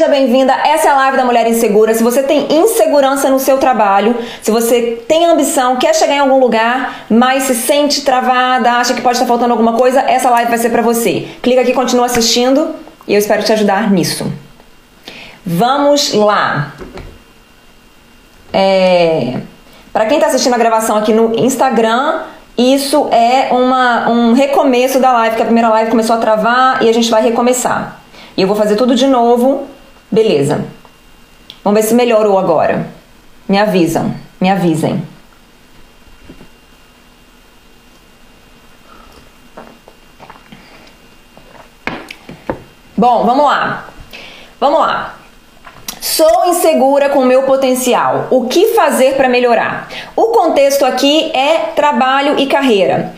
Seja bem-vinda. Essa é a live da Mulher Insegura. Se você tem insegurança no seu trabalho, se você tem ambição, quer chegar em algum lugar, mas se sente travada, acha que pode estar faltando alguma coisa, essa live vai ser para você. Clica aqui, continua assistindo e eu espero te ajudar nisso. Vamos lá. É... Para quem está assistindo a gravação aqui no Instagram, isso é uma, um recomeço da live, que a primeira live começou a travar e a gente vai recomeçar. E eu vou fazer tudo de novo. Beleza. Vamos ver se melhorou agora. Me avisam, me avisem. Bom, vamos lá. Vamos lá. Sou insegura com o meu potencial. O que fazer para melhorar? O contexto aqui é trabalho e carreira.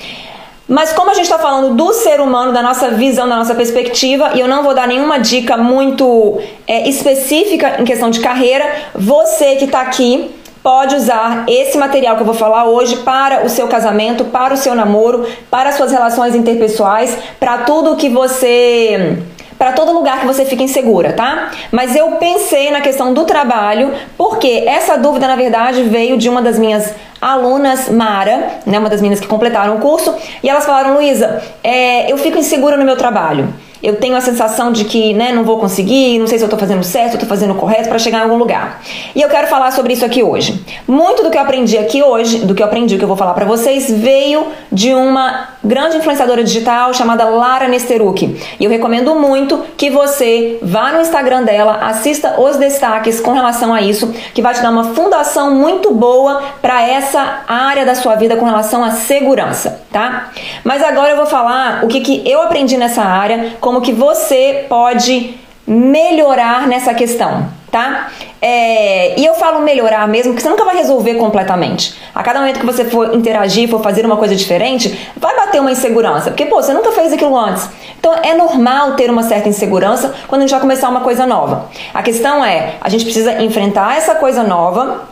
Mas como a gente está falando do ser humano, da nossa visão, da nossa perspectiva, e eu não vou dar nenhuma dica muito é, específica em questão de carreira, você que está aqui pode usar esse material que eu vou falar hoje para o seu casamento, para o seu namoro, para as suas relações interpessoais, para tudo que você para todo lugar que você fica insegura, tá? Mas eu pensei na questão do trabalho, porque essa dúvida, na verdade, veio de uma das minhas alunas, Mara, né, uma das meninas que completaram o curso, e elas falaram, Luísa, é, eu fico insegura no meu trabalho eu tenho a sensação de que né, não vou conseguir, não sei se eu estou fazendo certo, estou fazendo correto para chegar em algum lugar. E eu quero falar sobre isso aqui hoje. Muito do que eu aprendi aqui hoje, do que eu aprendi, que eu vou falar para vocês, veio de uma grande influenciadora digital chamada Lara Nesteruk. E eu recomendo muito que você vá no Instagram dela, assista os destaques com relação a isso, que vai te dar uma fundação muito boa para essa área da sua vida com relação à segurança, tá? Mas agora eu vou falar o que, que eu aprendi nessa área, como que você pode melhorar nessa questão, tá? É, e eu falo melhorar mesmo, porque você nunca vai resolver completamente. A cada momento que você for interagir, for fazer uma coisa diferente, vai bater uma insegurança, porque pô, você nunca fez aquilo antes. Então é normal ter uma certa insegurança quando a gente vai começar uma coisa nova. A questão é, a gente precisa enfrentar essa coisa nova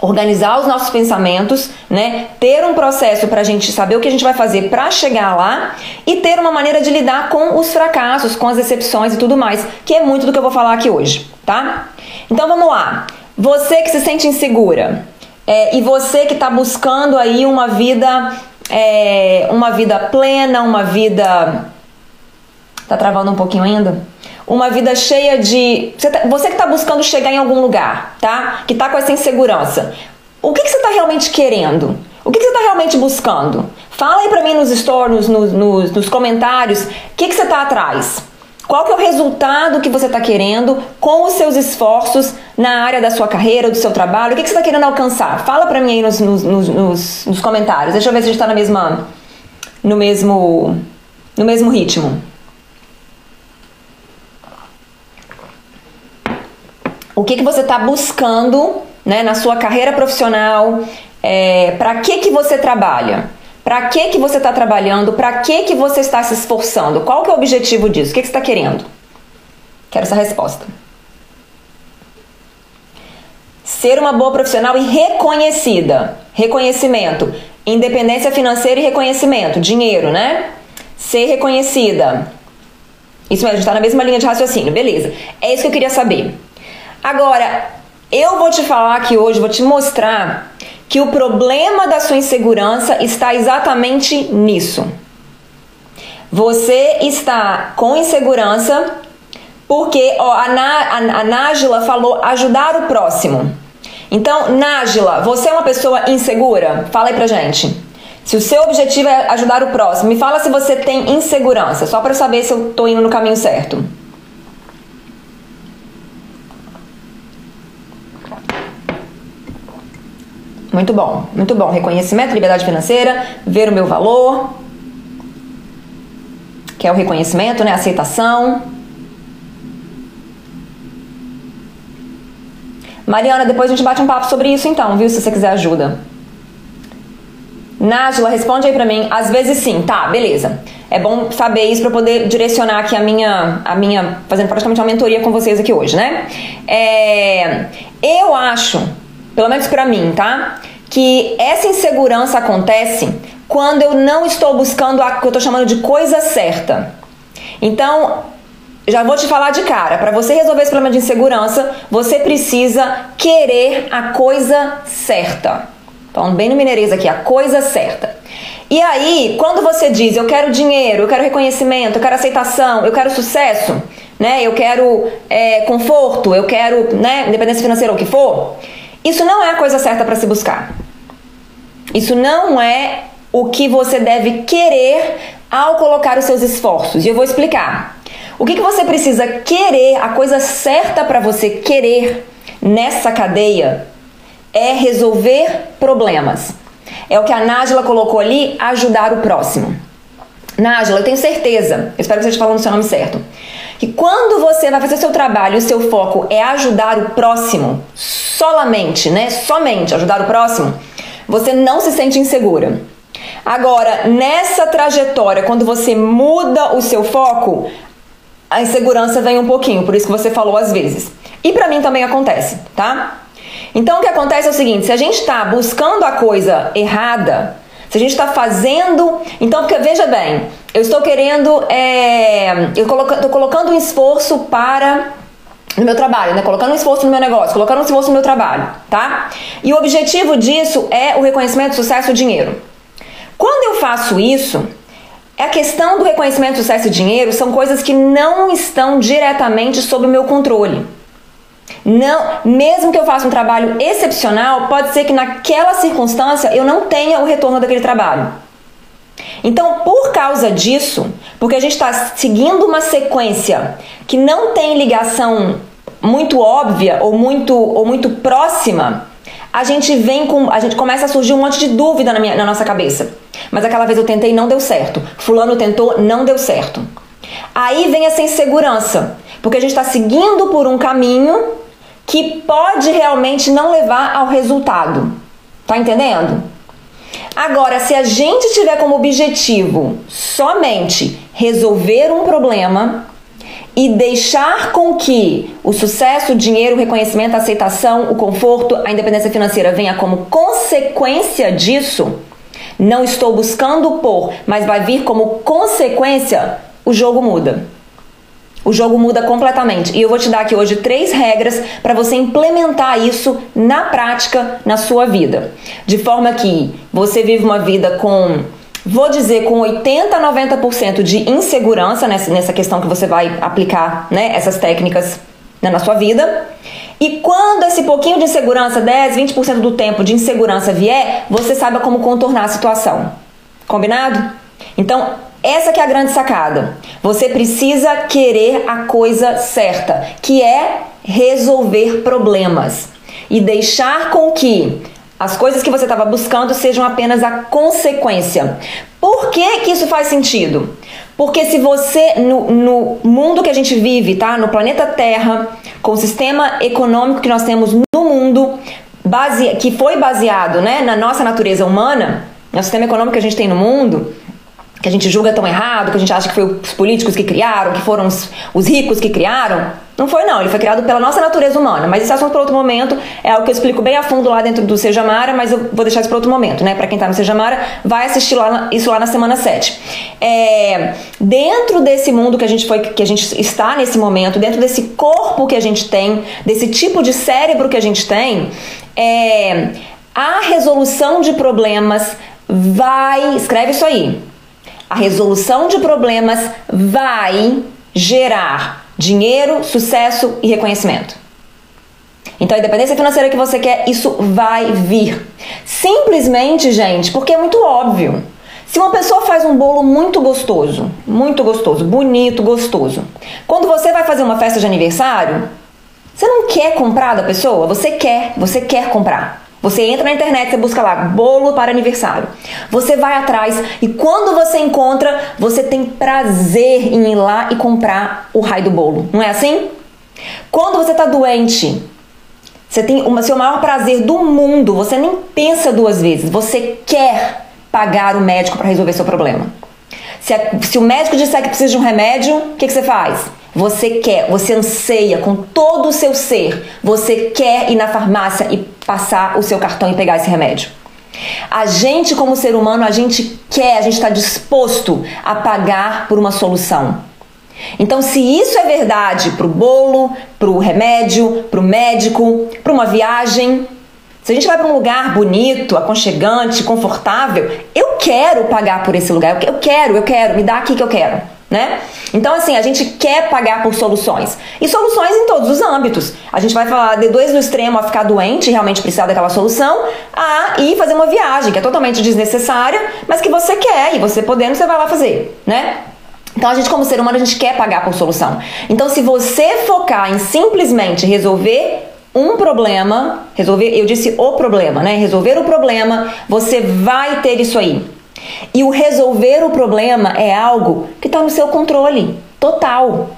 organizar os nossos pensamentos, né? Ter um processo para a gente saber o que a gente vai fazer para chegar lá e ter uma maneira de lidar com os fracassos, com as decepções e tudo mais, que é muito do que eu vou falar aqui hoje, tá? Então vamos lá. Você que se sente insegura é, e você que está buscando aí uma vida, é, uma vida plena, uma vida, tá travando um pouquinho ainda? Uma vida cheia de. Você, tá, que está buscando chegar em algum lugar, tá? Que está com essa insegurança. O que, que você está realmente querendo? O que, que você está realmente buscando? Fala aí para mim nos stories, nos, nos, nos comentários, o que, que você está atrás? Qual que é o resultado que você está querendo com os seus esforços na área da sua carreira, do seu trabalho? O que, que você está querendo alcançar? Fala para mim aí nos, nos, nos, nos, comentários. Deixa eu ver se a gente está na mesma, no mesmo, no mesmo ritmo. O que, que você está buscando né, na sua carreira profissional, é, para que, que você trabalha, para que, que você está trabalhando, para que, que você está se esforçando, qual que é o objetivo disso, o que, que você está querendo? Quero essa resposta. Ser uma boa profissional e reconhecida. Reconhecimento. Independência financeira e reconhecimento. Dinheiro, né? Ser reconhecida. Isso mesmo, a gente está na mesma linha de raciocínio. Beleza. É isso que eu queria saber. Agora, eu vou te falar aqui hoje, vou te mostrar que o problema da sua insegurança está exatamente nisso. Você está com insegurança porque ó, a, Na, Nájila falou ajudar o próximo. Então, Nájila, você é uma pessoa insegura? Fala aí pra gente. Se o seu objetivo é ajudar o próximo, me fala se você tem insegurança, só para saber se eu tô indo no caminho certo. Muito bom, muito bom. Reconhecimento, liberdade financeira, ver o meu valor, que é o reconhecimento, né? Aceitação. Mariana, depois a gente bate um papo sobre isso então, viu? Se você quiser ajuda. Nájila, responde aí pra mim. Às vezes sim, tá, beleza. É bom saber isso para poder direcionar aqui a minha, a minha, fazendo praticamente uma mentoria com vocês aqui hoje, né? É, eu acho pelo menos para mim, tá? Que essa insegurança acontece quando eu não estou buscando a que eu estou chamando de coisa certa. Então, já vou te falar de cara, para você resolver esse problema de insegurança, você precisa querer a coisa certa. Falando bem no mineirês aqui, a coisa certa. E aí, quando você diz eu quero dinheiro, eu quero reconhecimento, eu quero aceitação, eu quero sucesso, né? Eu quero é, conforto, eu quero né, independência financeira, ou o que for, isso não é a coisa certa para se buscar. Isso não é o que você deve querer ao colocar os seus esforços. E eu vou explicar. O que, que você precisa querer, a coisa certa para você querer nessa cadeia é resolver problemas. É o que a Nájila colocou ali, ajudar o próximo. Nájila, eu tenho certeza, espero que você esteja falando o seu nome certo, que quando você vai fazer seu trabalho, o seu foco é ajudar o próximo, solamente, né? Somente ajudar o próximo, você não se sente insegura. Agora, nessa trajetória, quando você muda o seu foco, a insegurança vem um pouquinho, por isso que você falou às vezes. E para mim também acontece, tá? Então o que acontece é o seguinte: se a gente está buscando a coisa errada, se a gente está fazendo. Então, porque veja bem, eu estou querendo. É, eu estou colocando um esforço para. No meu trabalho, né? Colocando um esforço no meu negócio, colocando um esforço no meu trabalho, tá? E o objetivo disso é o reconhecimento, sucesso e dinheiro. Quando eu faço isso, a questão do reconhecimento, sucesso e dinheiro são coisas que não estão diretamente sob o meu controle. Não, mesmo que eu faça um trabalho excepcional, pode ser que naquela circunstância eu não tenha o retorno daquele trabalho. Então, por causa disso, porque a gente está seguindo uma sequência que não tem ligação muito óbvia ou muito, ou muito próxima, a gente vem com. A gente começa a surgir um monte de dúvida na, minha, na nossa cabeça. Mas aquela vez eu tentei não deu certo. Fulano tentou, não deu certo. Aí vem essa insegurança, porque a gente está seguindo por um caminho que pode realmente não levar ao resultado. Tá entendendo? Agora, se a gente tiver como objetivo somente resolver um problema e deixar com que o sucesso, o dinheiro, o reconhecimento, a aceitação, o conforto, a independência financeira venha como consequência disso, não estou buscando por, mas vai vir como consequência, o jogo muda. O jogo muda completamente. E eu vou te dar aqui hoje três regras para você implementar isso na prática na sua vida. De forma que você vive uma vida com, vou dizer, com 80 a 90% de insegurança nessa, questão que você vai aplicar né, essas técnicas na sua vida. E quando esse pouquinho de insegurança, 10, 20% do tempo de insegurança vier, você saiba como contornar a situação. Combinado? Então, essa que é a grande sacada. Você precisa querer a coisa certa, que é resolver problemas e deixar com que as coisas que você estava buscando sejam apenas a consequência. Por que, que isso faz sentido? Porque se você, no, no mundo que a gente vive, tá? No planeta Terra, com o sistema econômico que nós temos no mundo, base, que foi baseado né, na nossa natureza humana, no sistema econômico que a gente tem no mundo, que a gente julga tão errado, que a gente acha que foi os políticos que criaram, que foram os, os, ricos que criaram. Não foi não, ele foi criado pela nossa natureza humana. Mas esse assunto para outro momento é algo que eu explico bem a fundo lá dentro do Seja Mara, mas eu vou deixar isso para outro momento, né? Para quem tá no Seja Mara, vai assistir lá, isso lá na semana 7. É, dentro desse mundo que a gente foi, que a gente está nesse momento, dentro desse corpo que a gente tem, desse tipo de cérebro que a gente tem, é, a resolução de problemas vai, escreve isso aí, a resolução de problemas vai gerar dinheiro, sucesso e reconhecimento. Então, a independência financeira que você quer, isso vai vir. Simplesmente, gente, porque é muito óbvio. Se uma pessoa faz um bolo muito gostoso, muito gostoso, bonito, gostoso, quando você vai fazer uma festa de aniversário, você não quer comprar da pessoa? Você quer, você quer comprar. Você entra na internet, você busca lá bolo para aniversário. Você vai atrás e quando você encontra, você tem prazer em ir lá e comprar o raio do bolo. Não é assim? Quando você está doente, você tem o seu maior prazer do mundo. Você nem pensa duas vezes. Você quer pagar o médico para resolver seu problema. Se, a, se, o médico disser que precisa de um remédio, o que, que você faz? Você quer, você anseia com todo o seu ser, você quer ir na farmácia e passar o seu cartão e pegar esse remédio. A gente, como ser humano, a gente quer, a gente está disposto a pagar por uma solução. Então, se isso é verdade para o bolo, para o remédio, para o médico, para uma viagem, se a gente vai para um lugar bonito, aconchegante, confortável, eu quero pagar por esse lugar. Eu quero, eu quero, me dá aqui que eu quero, né? Então, assim, a gente quer pagar por soluções. E soluções em todos os âmbitos. A gente vai falar de dois do extremo a ficar doente realmente precisar daquela solução, a ir fazer uma viagem que é totalmente desnecessária, mas que você quer e você podendo, você vai lá fazer, né? Então a gente como ser humano a gente quer pagar por solução. Então se você focar em simplesmente resolver um problema, resolver, eu disse o problema, né? Resolver o problema, você vai ter isso aí. E o resolver o problema é algo que está no seu controle total.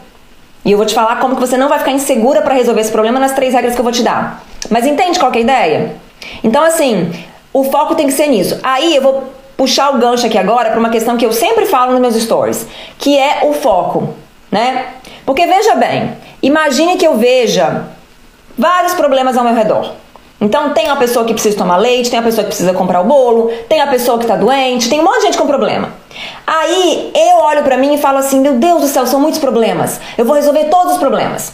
E eu vou te falar como que você não vai ficar insegura para resolver esse problema nas três regras que eu vou te dar. Mas entende qual é a ideia? Então assim, o foco tem que ser nisso. Aí eu vou puxar o gancho aqui agora para uma questão que eu sempre falo nos meus stories, que é o foco, né? Porque veja bem, imagine que eu veja vários problemas ao meu redor. Então tem a pessoa que precisa tomar leite, tem a pessoa que precisa comprar o bolo, tem a pessoa que está doente, tem um monte de gente com problema. Aí eu olho para mim e falo assim: meu Deus do céu, são muitos problemas. Eu vou resolver todos os problemas.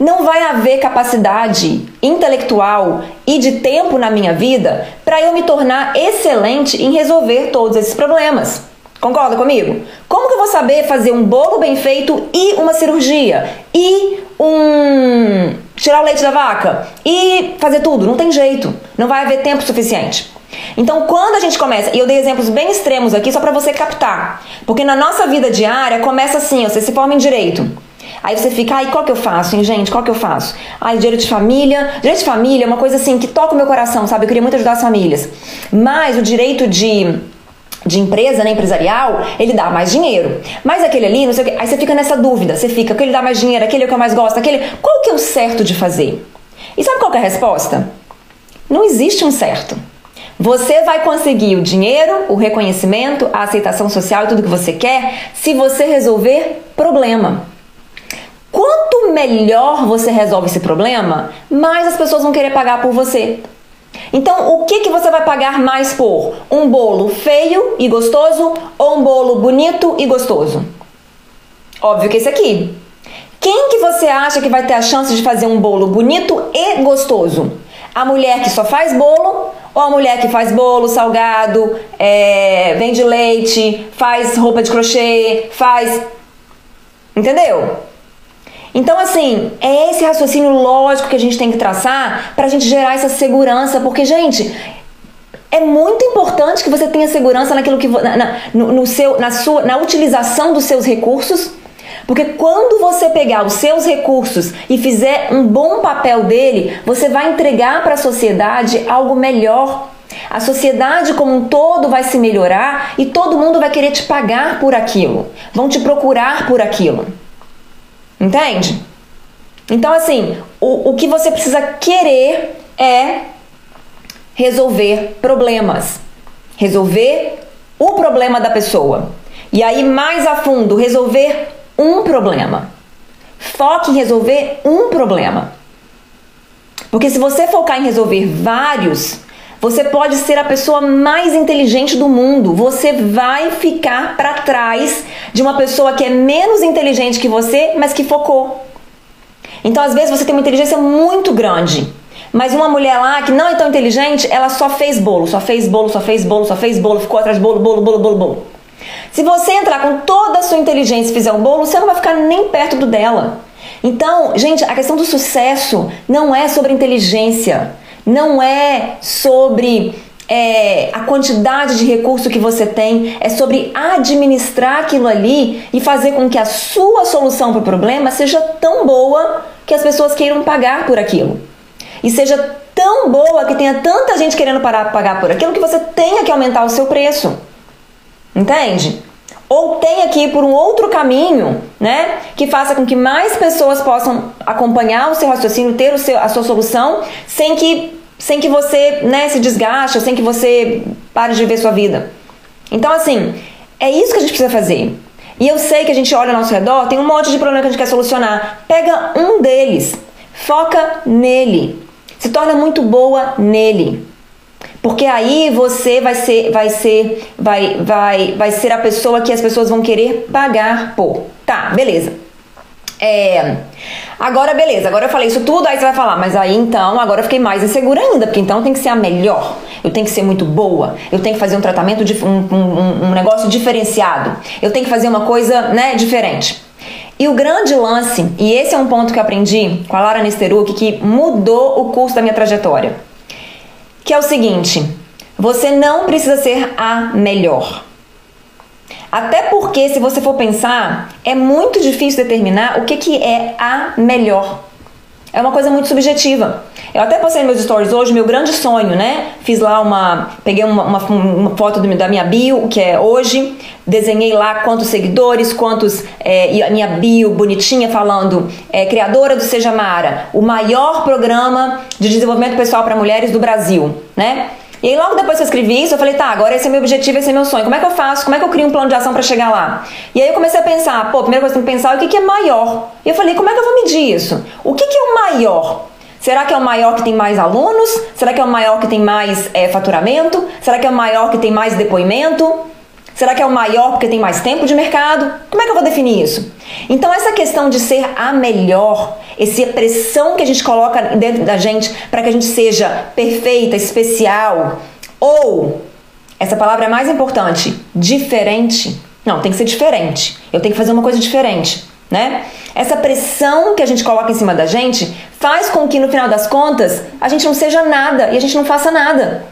Não vai haver capacidade intelectual e de tempo na minha vida para eu me tornar excelente em resolver todos esses problemas. Concorda comigo? Como que eu vou saber fazer um bolo bem feito e uma cirurgia? E um. Tirar o leite da vaca? E fazer tudo? Não tem jeito. Não vai haver tempo suficiente. Então, quando a gente começa, e eu dei exemplos bem extremos aqui só para você captar, porque na nossa vida diária começa assim: você se forma em direito. Aí você fica, ai, qual que eu faço, hein, gente? Qual que eu faço? Ai, direito de família. Direito de família é uma coisa assim que toca o meu coração, sabe? Eu queria muito ajudar as famílias. Mas o direito de de empresa, né, empresarial, ele dá mais dinheiro. Mas aquele ali, não sei o que, aí você fica nessa dúvida, você fica, aquele dá mais dinheiro, aquele é o que eu mais gosto, aquele, qual que é o certo de fazer? E sabe qual é a resposta? Não existe um certo. Você vai conseguir o dinheiro, o reconhecimento, a aceitação social e tudo que você quer se você resolver problema. Quanto melhor você resolve esse problema, mais as pessoas vão querer pagar por você. Então, o que, que você vai pagar mais por? Um bolo feio e gostoso ou um bolo bonito e gostoso? Óbvio que esse aqui. Quem que você acha que vai ter a chance de fazer um bolo bonito e gostoso? A mulher que só faz bolo ou a mulher que faz bolo salgado, é, vende leite, faz roupa de crochê, faz. Entendeu? Então, assim, é esse raciocínio lógico que a gente tem que traçar para a gente gerar essa segurança, porque, gente, é muito importante que você tenha segurança naquilo que na, no, no, seu, na sua, na utilização dos seus recursos, porque quando você pegar os seus recursos e fizer um bom papel dele, você vai entregar para a sociedade algo melhor. A sociedade como um todo vai se melhorar e todo mundo vai querer te pagar por aquilo, vão te procurar por aquilo. Entende? Então, assim, o, o que você precisa querer é resolver problemas. Resolver o problema da pessoa. E aí, mais a fundo, resolver um problema. Foque em resolver um problema. Porque se você focar em resolver vários, você pode ser a pessoa mais inteligente do mundo. Você vai ficar para trás de uma pessoa que é menos inteligente que você, mas que focou. Então, às vezes, você tem uma inteligência muito grande, mas uma mulher lá que não é tão inteligente, ela só fez bolo, só fez bolo, só fez bolo, só fez bolo, ficou atrás de bolo, bolo, bolo, bolo, bolo. Se você entrar com toda a sua inteligência e fizer um bolo, você não vai ficar nem perto do dela. Então, gente, a questão do sucesso não é sobre inteligência não é sobre é, a quantidade de recurso que você tem, é sobre administrar aquilo ali e fazer com que a sua solução para o problema seja tão boa que as pessoas queiram pagar por aquilo. E seja tão boa que tenha tanta gente querendo parar, pagar por aquilo que você tenha que aumentar o seu preço. Entende? Ou tenha que ir por um outro caminho, né? Que faça com que mais pessoas possam acompanhar o seu raciocínio, ter o seu, a sua solução, sem que sem que você né, se desgaste, sem que você pare de viver sua vida. Então, assim, é isso que a gente precisa fazer. E eu sei que a gente olha ao nosso redor, tem um monte de problema que a gente quer solucionar. Pega um deles, foca nele, se torna muito boa nele. Porque aí você vai ser, vai ser, vai, vai, vai ser a pessoa que as pessoas vão querer pagar por. Tá, beleza. É, agora beleza, agora eu falei isso tudo, aí você vai falar, mas aí então, agora eu fiquei mais insegura ainda, porque então tem que ser a melhor, eu tenho que ser muito boa, eu tenho que fazer um tratamento, de, um, um, um negócio diferenciado, eu tenho que fazer uma coisa, né, diferente. E o grande lance, e esse é um ponto que eu aprendi com a Lara Nesteruk, que mudou o curso da minha trajetória, que é o seguinte, você não precisa ser a melhor. Até porque, se você for pensar, é muito difícil determinar o que, que é a melhor. É uma coisa muito subjetiva. Eu até postei meus stories hoje meu grande sonho, né? Fiz lá uma. Peguei uma, uma, uma foto do, da minha bio, que é hoje, desenhei lá quantos seguidores, quantos. É, e a minha bio bonitinha falando, é, criadora do Seja Mara, o maior programa de desenvolvimento pessoal para mulheres do Brasil, né? E aí logo depois que eu escrevi isso, eu falei, tá, agora esse é meu objetivo, esse é meu sonho. Como é que eu faço? Como é que eu crio um plano de ação para chegar lá? E aí eu comecei a pensar, pô, primeira coisa que eu tenho que pensar é o que, que é maior. E eu falei, como é que eu vou medir isso? O que, que é o maior? Será que é o maior que tem mais alunos? Será que é o maior que tem mais é, faturamento? Será que é o maior que tem mais depoimento? Será que é o maior porque tem mais tempo de mercado? Como é que eu vou definir isso? Então, essa questão de ser a melhor, essa pressão que a gente coloca dentro da gente para que a gente seja perfeita, especial, ou, essa palavra é mais importante, diferente. Não, tem que ser diferente. Eu tenho que fazer uma coisa diferente, né? Essa pressão que a gente coloca em cima da gente faz com que no final das contas a gente não seja nada e a gente não faça nada.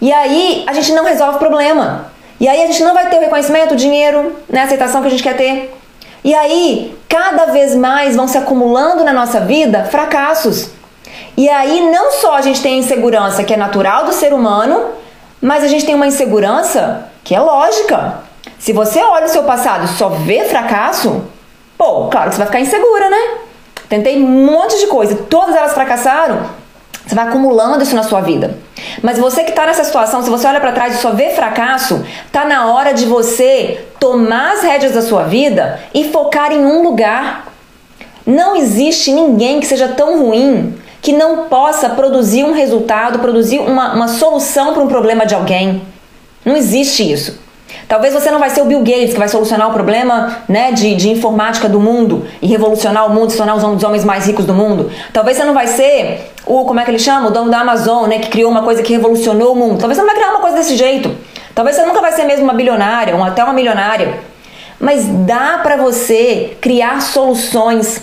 E aí a gente não resolve o problema. E aí a gente não vai ter o reconhecimento, o dinheiro, né, a aceitação que a gente quer ter. E aí, cada vez mais vão se acumulando na nossa vida fracassos. E aí não só a gente tem a insegurança que é natural do ser humano, mas a gente tem uma insegurança que é lógica. Se você olha o seu passado e só vê fracasso, pô, claro que você vai ficar insegura, né? Tentei um monte de coisa, todas elas fracassaram. Você vai acumulando isso na sua vida. Mas você que está nessa situação, se você olha para trás e só vê fracasso, tá na hora de você tomar as rédeas da sua vida e focar em um lugar. Não existe ninguém que seja tão ruim que não possa produzir um resultado, produzir uma, uma solução para um problema de alguém. Não existe isso. Talvez você não vai ser o Bill Gates que vai solucionar o problema né, de, de informática do mundo e revolucionar o mundo, se tornar um dos homens mais ricos do mundo. Talvez você não vai ser o, como é que ele chama? O dono da Amazon, né, que criou uma coisa que revolucionou o mundo. Talvez você não vai criar uma coisa desse jeito. Talvez você nunca vai ser mesmo uma bilionária, ou até uma milionária. Mas dá para você criar soluções.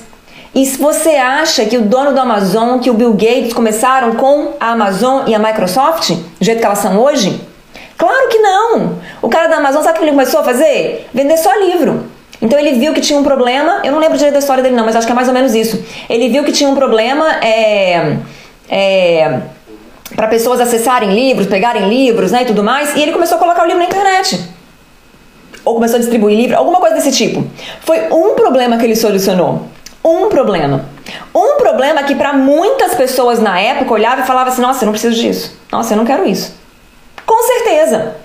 E se você acha que o dono da Amazon, que o Bill Gates começaram com a Amazon e a Microsoft, do jeito que elas são hoje, Claro que não! O cara da Amazon, sabe o que ele começou a fazer? Vender só livro. Então ele viu que tinha um problema, eu não lembro direito da história dele não, mas acho que é mais ou menos isso. Ele viu que tinha um problema é, é, para pessoas acessarem livros, pegarem livros né, e tudo mais, e ele começou a colocar o livro na internet. Ou começou a distribuir livro, alguma coisa desse tipo. Foi um problema que ele solucionou. Um problema. Um problema que para muitas pessoas na época olhava e falava assim: nossa, eu não preciso disso. Nossa, eu não quero isso. Com certeza.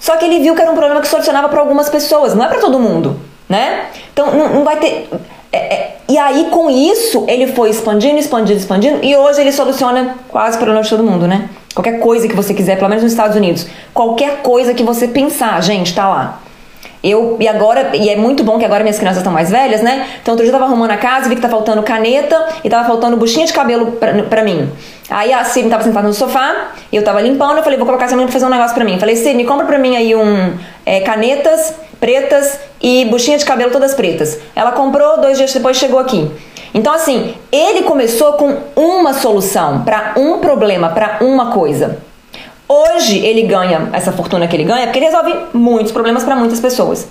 Só que ele viu que era um problema que solucionava para algumas pessoas, não é para todo mundo, né? Então não, não vai ter. É, é, e aí com isso ele foi expandindo, expandindo, expandindo e hoje ele soluciona quase o problema de todo mundo, né? Qualquer coisa que você quiser, pelo menos nos Estados Unidos, qualquer coisa que você pensar, gente, tá lá. Eu, e agora, e é muito bom que agora minhas crianças estão mais velhas, né? Então outro dia eu tava arrumando a casa vi que tá faltando caneta e tava faltando buchinha de cabelo pra, pra mim. Aí a Sidney tava sentada no sofá, eu tava limpando, eu falei, vou colocar essa menina pra fazer um negócio pra mim. Eu falei, Sidney, compra pra mim aí um é, canetas pretas e buchinha de cabelo todas pretas. Ela comprou, dois dias depois chegou aqui. Então, assim, ele começou com uma solução para um problema, para uma coisa. Hoje ele ganha essa fortuna que ele ganha porque ele resolve muitos problemas para muitas pessoas.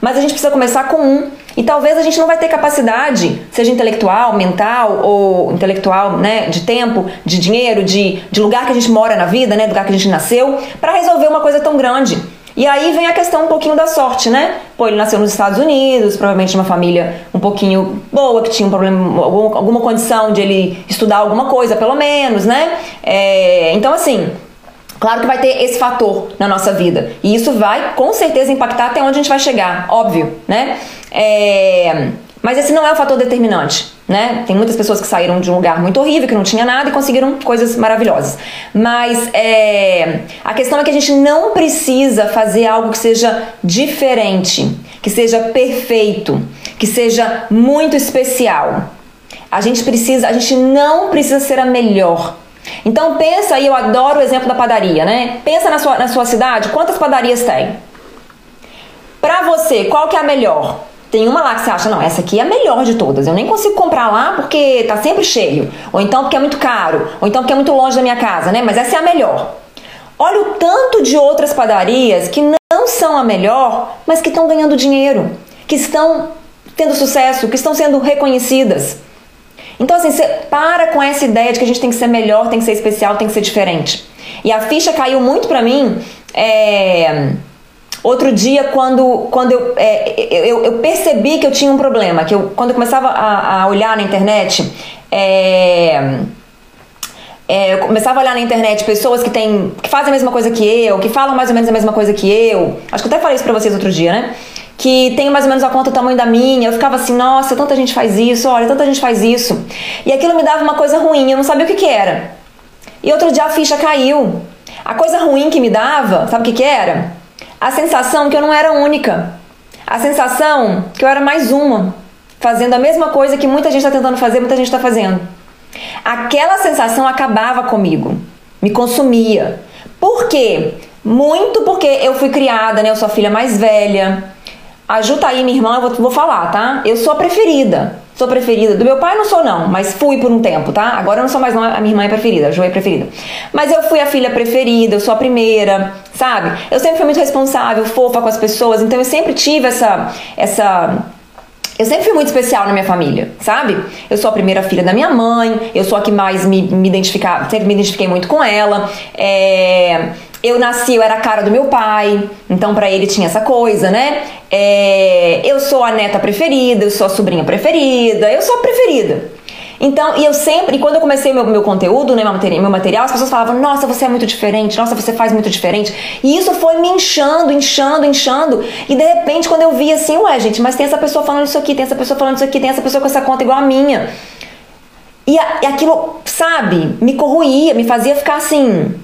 Mas a gente precisa começar com um. E talvez a gente não vai ter capacidade, seja intelectual, mental ou intelectual, né, de tempo, de dinheiro, de, de lugar que a gente mora na vida, né, lugar que a gente nasceu, para resolver uma coisa tão grande. E aí vem a questão um pouquinho da sorte, né? Pô, ele nasceu nos Estados Unidos, provavelmente uma família um pouquinho boa, que tinha um problema, alguma condição de ele estudar alguma coisa, pelo menos, né? É, então, assim, Claro que vai ter esse fator na nossa vida. E isso vai, com certeza, impactar até onde a gente vai chegar, óbvio, né? É... Mas esse não é o fator determinante. né? Tem muitas pessoas que saíram de um lugar muito horrível, que não tinha nada e conseguiram coisas maravilhosas. Mas é, a questão é que a gente não precisa fazer algo que seja diferente, que seja perfeito, que seja muito especial. A gente precisa, a gente não precisa ser a melhor. Então pensa aí, eu adoro o exemplo da padaria, né? Pensa na sua, na sua cidade, quantas padarias tem? Pra você, qual que é a melhor? Tem uma lá que você acha, não, essa aqui é a melhor de todas. Eu nem consigo comprar lá porque tá sempre cheio. Ou então porque é muito caro. Ou então porque é muito longe da minha casa, né? Mas essa é a melhor. Olha o tanto de outras padarias que não são a melhor, mas que estão ganhando dinheiro, que estão tendo sucesso, que estão sendo reconhecidas. Então, assim, você para com essa ideia de que a gente tem que ser melhor, tem que ser especial, tem que ser diferente. E a ficha caiu muito pra mim. É Outro dia, quando, quando eu, é, eu, eu, percebi que eu tinha um problema, que eu, quando eu começava a, a olhar na internet, é, é, eu começava a olhar na internet pessoas que, têm, que fazem a mesma coisa que eu, que falam mais ou menos a mesma coisa que eu. Acho que eu até falei isso pra vocês outro dia, né? Que tem mais ou menos a conta do tamanho da minha. Eu ficava assim, nossa, tanta gente faz isso, olha, tanta gente faz isso. E aquilo me dava uma coisa ruim, eu não sabia o que, que era. E outro dia a ficha caiu. A coisa ruim que me dava, sabe o que, que era? a sensação que eu não era única, a sensação que eu era mais uma, fazendo a mesma coisa que muita gente está tentando fazer, muita gente está fazendo. Aquela sensação acabava comigo, me consumia. Por quê? Muito porque eu fui criada, né? Eu sou a filha mais velha. A Ju tá aí, minha irmã, eu vou, vou falar, tá? Eu sou a preferida. Sou preferida. Do meu pai não sou não, mas fui por um tempo, tá? Agora eu não sou mais não, a minha irmã é preferida, a Jo é preferida. Mas eu fui a filha preferida, eu sou a primeira, sabe? Eu sempre fui muito responsável, fofa com as pessoas, então eu sempre tive essa essa eu sempre fui muito especial na minha família, sabe? Eu sou a primeira filha da minha mãe, eu sou a que mais me, me identificava, sempre me identifiquei muito com ela. É, eu nasci, eu era a cara do meu pai, então para ele tinha essa coisa, né? É, eu sou a neta preferida, eu sou a sobrinha preferida, eu sou a preferida. Então, e eu sempre, e quando eu comecei meu, meu conteúdo, né, meu material, as pessoas falavam, nossa, você é muito diferente, nossa, você faz muito diferente. E isso foi me inchando, inchando, inchando. E de repente, quando eu vi assim, ué, gente, mas tem essa pessoa falando isso aqui, tem essa pessoa falando isso aqui, tem essa pessoa com essa conta igual a minha. E, a, e aquilo, sabe, me corroía, me fazia ficar assim,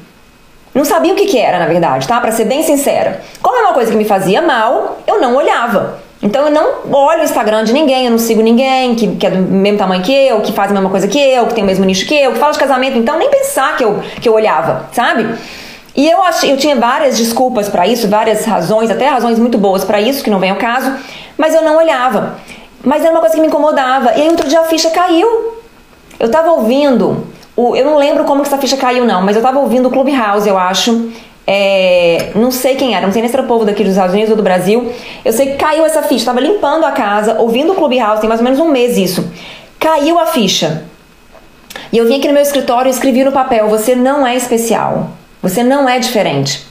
não sabia o que, que era, na verdade, tá? Para ser bem sincera. Como é uma coisa que me fazia mal, eu não olhava. Então eu não olho o Instagram de ninguém, eu não sigo ninguém que, que é do mesmo tamanho que eu, que faz a mesma coisa que eu, que tem o mesmo nicho que eu, que fala de casamento, então nem pensar que eu, que eu olhava, sabe? E eu achei, eu tinha várias desculpas para isso, várias razões, até razões muito boas para isso, que não vem ao caso, mas eu não olhava. Mas era uma coisa que me incomodava. E aí outro dia a ficha caiu. Eu tava ouvindo o, eu não lembro como que essa ficha caiu, não, mas eu tava ouvindo o Clubhouse, eu acho. É, não sei quem era, não sei nem se era o povo daqui dos Estados Unidos ou do Brasil. Eu sei que caiu essa ficha, tava limpando a casa, ouvindo o Clubhouse, tem mais ou menos um mês isso. Caiu a ficha. E eu vim aqui no meu escritório e escrevi no papel: Você não é especial. Você não é diferente.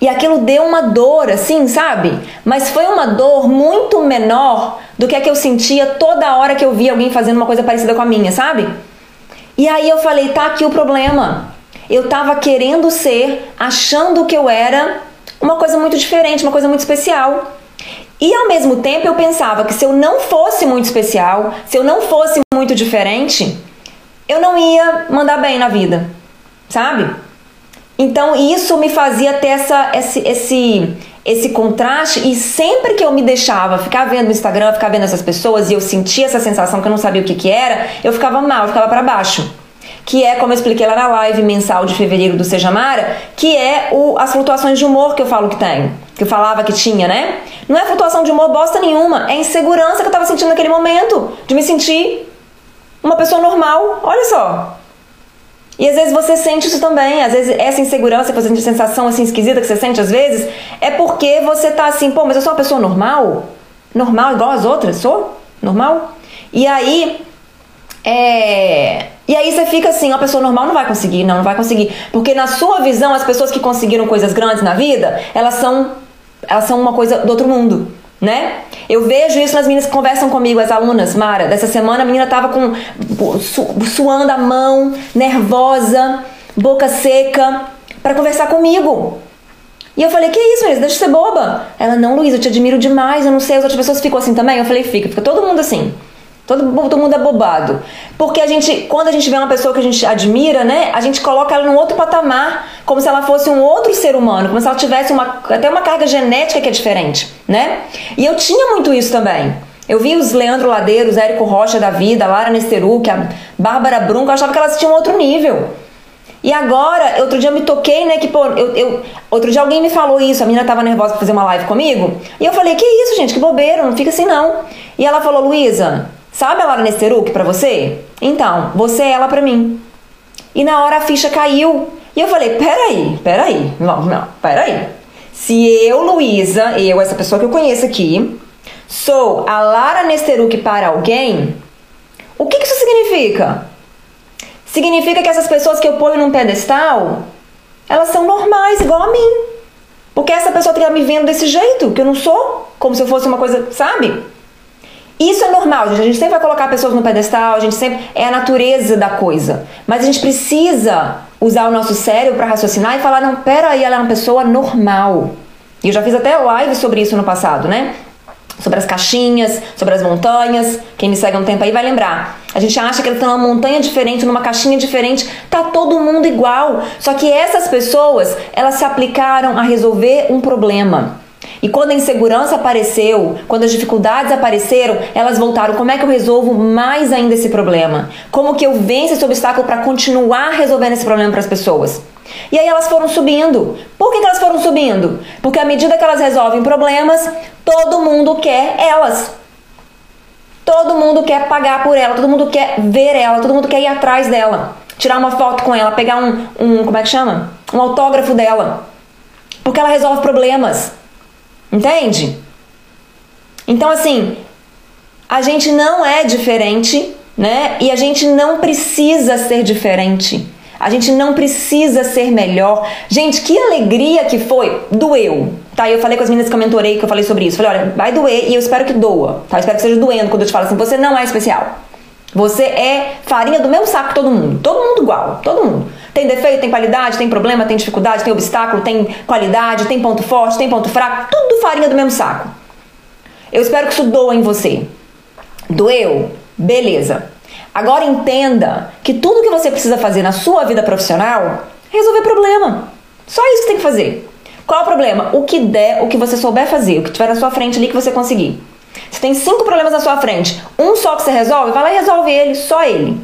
E aquilo deu uma dor, assim, sabe? Mas foi uma dor muito menor do que a que eu sentia toda hora que eu via alguém fazendo uma coisa parecida com a minha, sabe? E aí eu falei, tá aqui o problema. Eu tava querendo ser, achando que eu era uma coisa muito diferente, uma coisa muito especial. E ao mesmo tempo eu pensava que se eu não fosse muito especial, se eu não fosse muito diferente, eu não ia mandar bem na vida, sabe? Então isso me fazia ter essa, esse, esse, esse contraste e sempre que eu me deixava ficar vendo no Instagram, ficar vendo essas pessoas e eu sentia essa sensação que eu não sabia o que, que era, eu ficava mal, eu ficava para baixo. Que é, como eu expliquei lá na live mensal de fevereiro do Sejamara, que é o, as flutuações de humor que eu falo que tem. Que eu falava que tinha, né? Não é flutuação de humor bosta nenhuma, é insegurança que eu tava sentindo naquele momento. De me sentir uma pessoa normal. Olha só, e às vezes você sente isso também, às vezes essa insegurança, essa sensação assim esquisita que você sente às vezes, é porque você tá assim, pô, mas eu sou uma pessoa normal? Normal igual as outras? Sou? Normal? E aí, é... E aí você fica assim, uma pessoa normal não vai conseguir, não, não vai conseguir. Porque na sua visão, as pessoas que conseguiram coisas grandes na vida, elas são, elas são uma coisa do outro mundo né? Eu vejo isso nas meninas que conversam comigo, as alunas, Mara. Dessa semana a menina tava com su, suando a mão, nervosa, boca seca, para conversar comigo. E eu falei: "Que isso, Luísa? Deixa de ser boba". Ela: "Não, Luísa, eu te admiro demais, eu não sei, as outras pessoas ficam assim também". Eu falei: "Fica, fica todo mundo assim". Todo, todo mundo é bobado. Porque a gente, quando a gente vê uma pessoa que a gente admira, né? A gente coloca ela num outro patamar, como se ela fosse um outro ser humano, como se ela tivesse uma, até uma carga genética que é diferente, né? E eu tinha muito isso também. Eu vi os Leandro Ladeiros, Érico Rocha da vida, Lara Nesteruk, a Bárbara Brunco, eu achava que elas tinham outro nível. E agora, outro dia eu me toquei, né, que pô, eu, eu, outro dia alguém me falou isso, a menina tava nervosa pra fazer uma live comigo, e eu falei, que isso, gente, que bobeira, não fica assim não. E ela falou, Luísa, Sabe a Lara Nesteruk pra você? Então, você é ela pra mim. E na hora a ficha caiu. E eu falei, peraí, peraí, não, não, peraí. Se eu, Luísa, eu, essa pessoa que eu conheço aqui, sou a Lara Nesteruk para alguém, o que isso significa? Significa que essas pessoas que eu ponho num pedestal, elas são normais, igual a mim. Porque essa pessoa está me vendo desse jeito, que eu não sou, como se eu fosse uma coisa, sabe? Isso é normal, gente. A gente sempre vai colocar pessoas no pedestal, a gente sempre. É a natureza da coisa. Mas a gente precisa usar o nosso cérebro para raciocinar e falar: não, pera aí, ela é uma pessoa normal. E eu já fiz até live sobre isso no passado, né? Sobre as caixinhas, sobre as montanhas. Quem me segue há um tempo aí vai lembrar. A gente acha que ela está numa montanha diferente, numa caixinha diferente. Tá todo mundo igual. Só que essas pessoas, elas se aplicaram a resolver um problema. E quando a insegurança apareceu, quando as dificuldades apareceram, elas voltaram: como é que eu resolvo mais ainda esse problema? Como que eu venço esse obstáculo para continuar resolvendo esse problema para as pessoas? E aí elas foram subindo. Por que, que elas foram subindo? Porque à medida que elas resolvem problemas, todo mundo quer elas. Todo mundo quer pagar por ela, todo mundo quer ver ela, todo mundo quer ir atrás dela, tirar uma foto com ela, pegar um, um como é que chama? Um autógrafo dela. Porque ela resolve problemas. Entende? Então, assim, a gente não é diferente, né? E a gente não precisa ser diferente. A gente não precisa ser melhor. Gente, que alegria que foi. Doeu. Tá, eu falei com as meninas que eu mentorei, que eu falei sobre isso. Falei, olha, vai doer e eu espero que doa. Tá? Eu espero que seja doendo quando eu te falo assim, você não é especial. Você é farinha do mesmo saco todo mundo. Todo mundo igual. Todo mundo. Tem defeito, tem qualidade, tem problema, tem dificuldade, tem obstáculo, tem qualidade, tem ponto forte, tem ponto fraco, tudo farinha do mesmo saco. Eu espero que isso doa em você. Doeu? Beleza. Agora entenda que tudo que você precisa fazer na sua vida profissional é resolver problema. Só isso que tem que fazer. Qual é o problema? O que der, o que você souber fazer, o que tiver na sua frente ali que você conseguir. Você tem cinco problemas na sua frente, um só que você resolve, vai lá e resolve ele, só ele.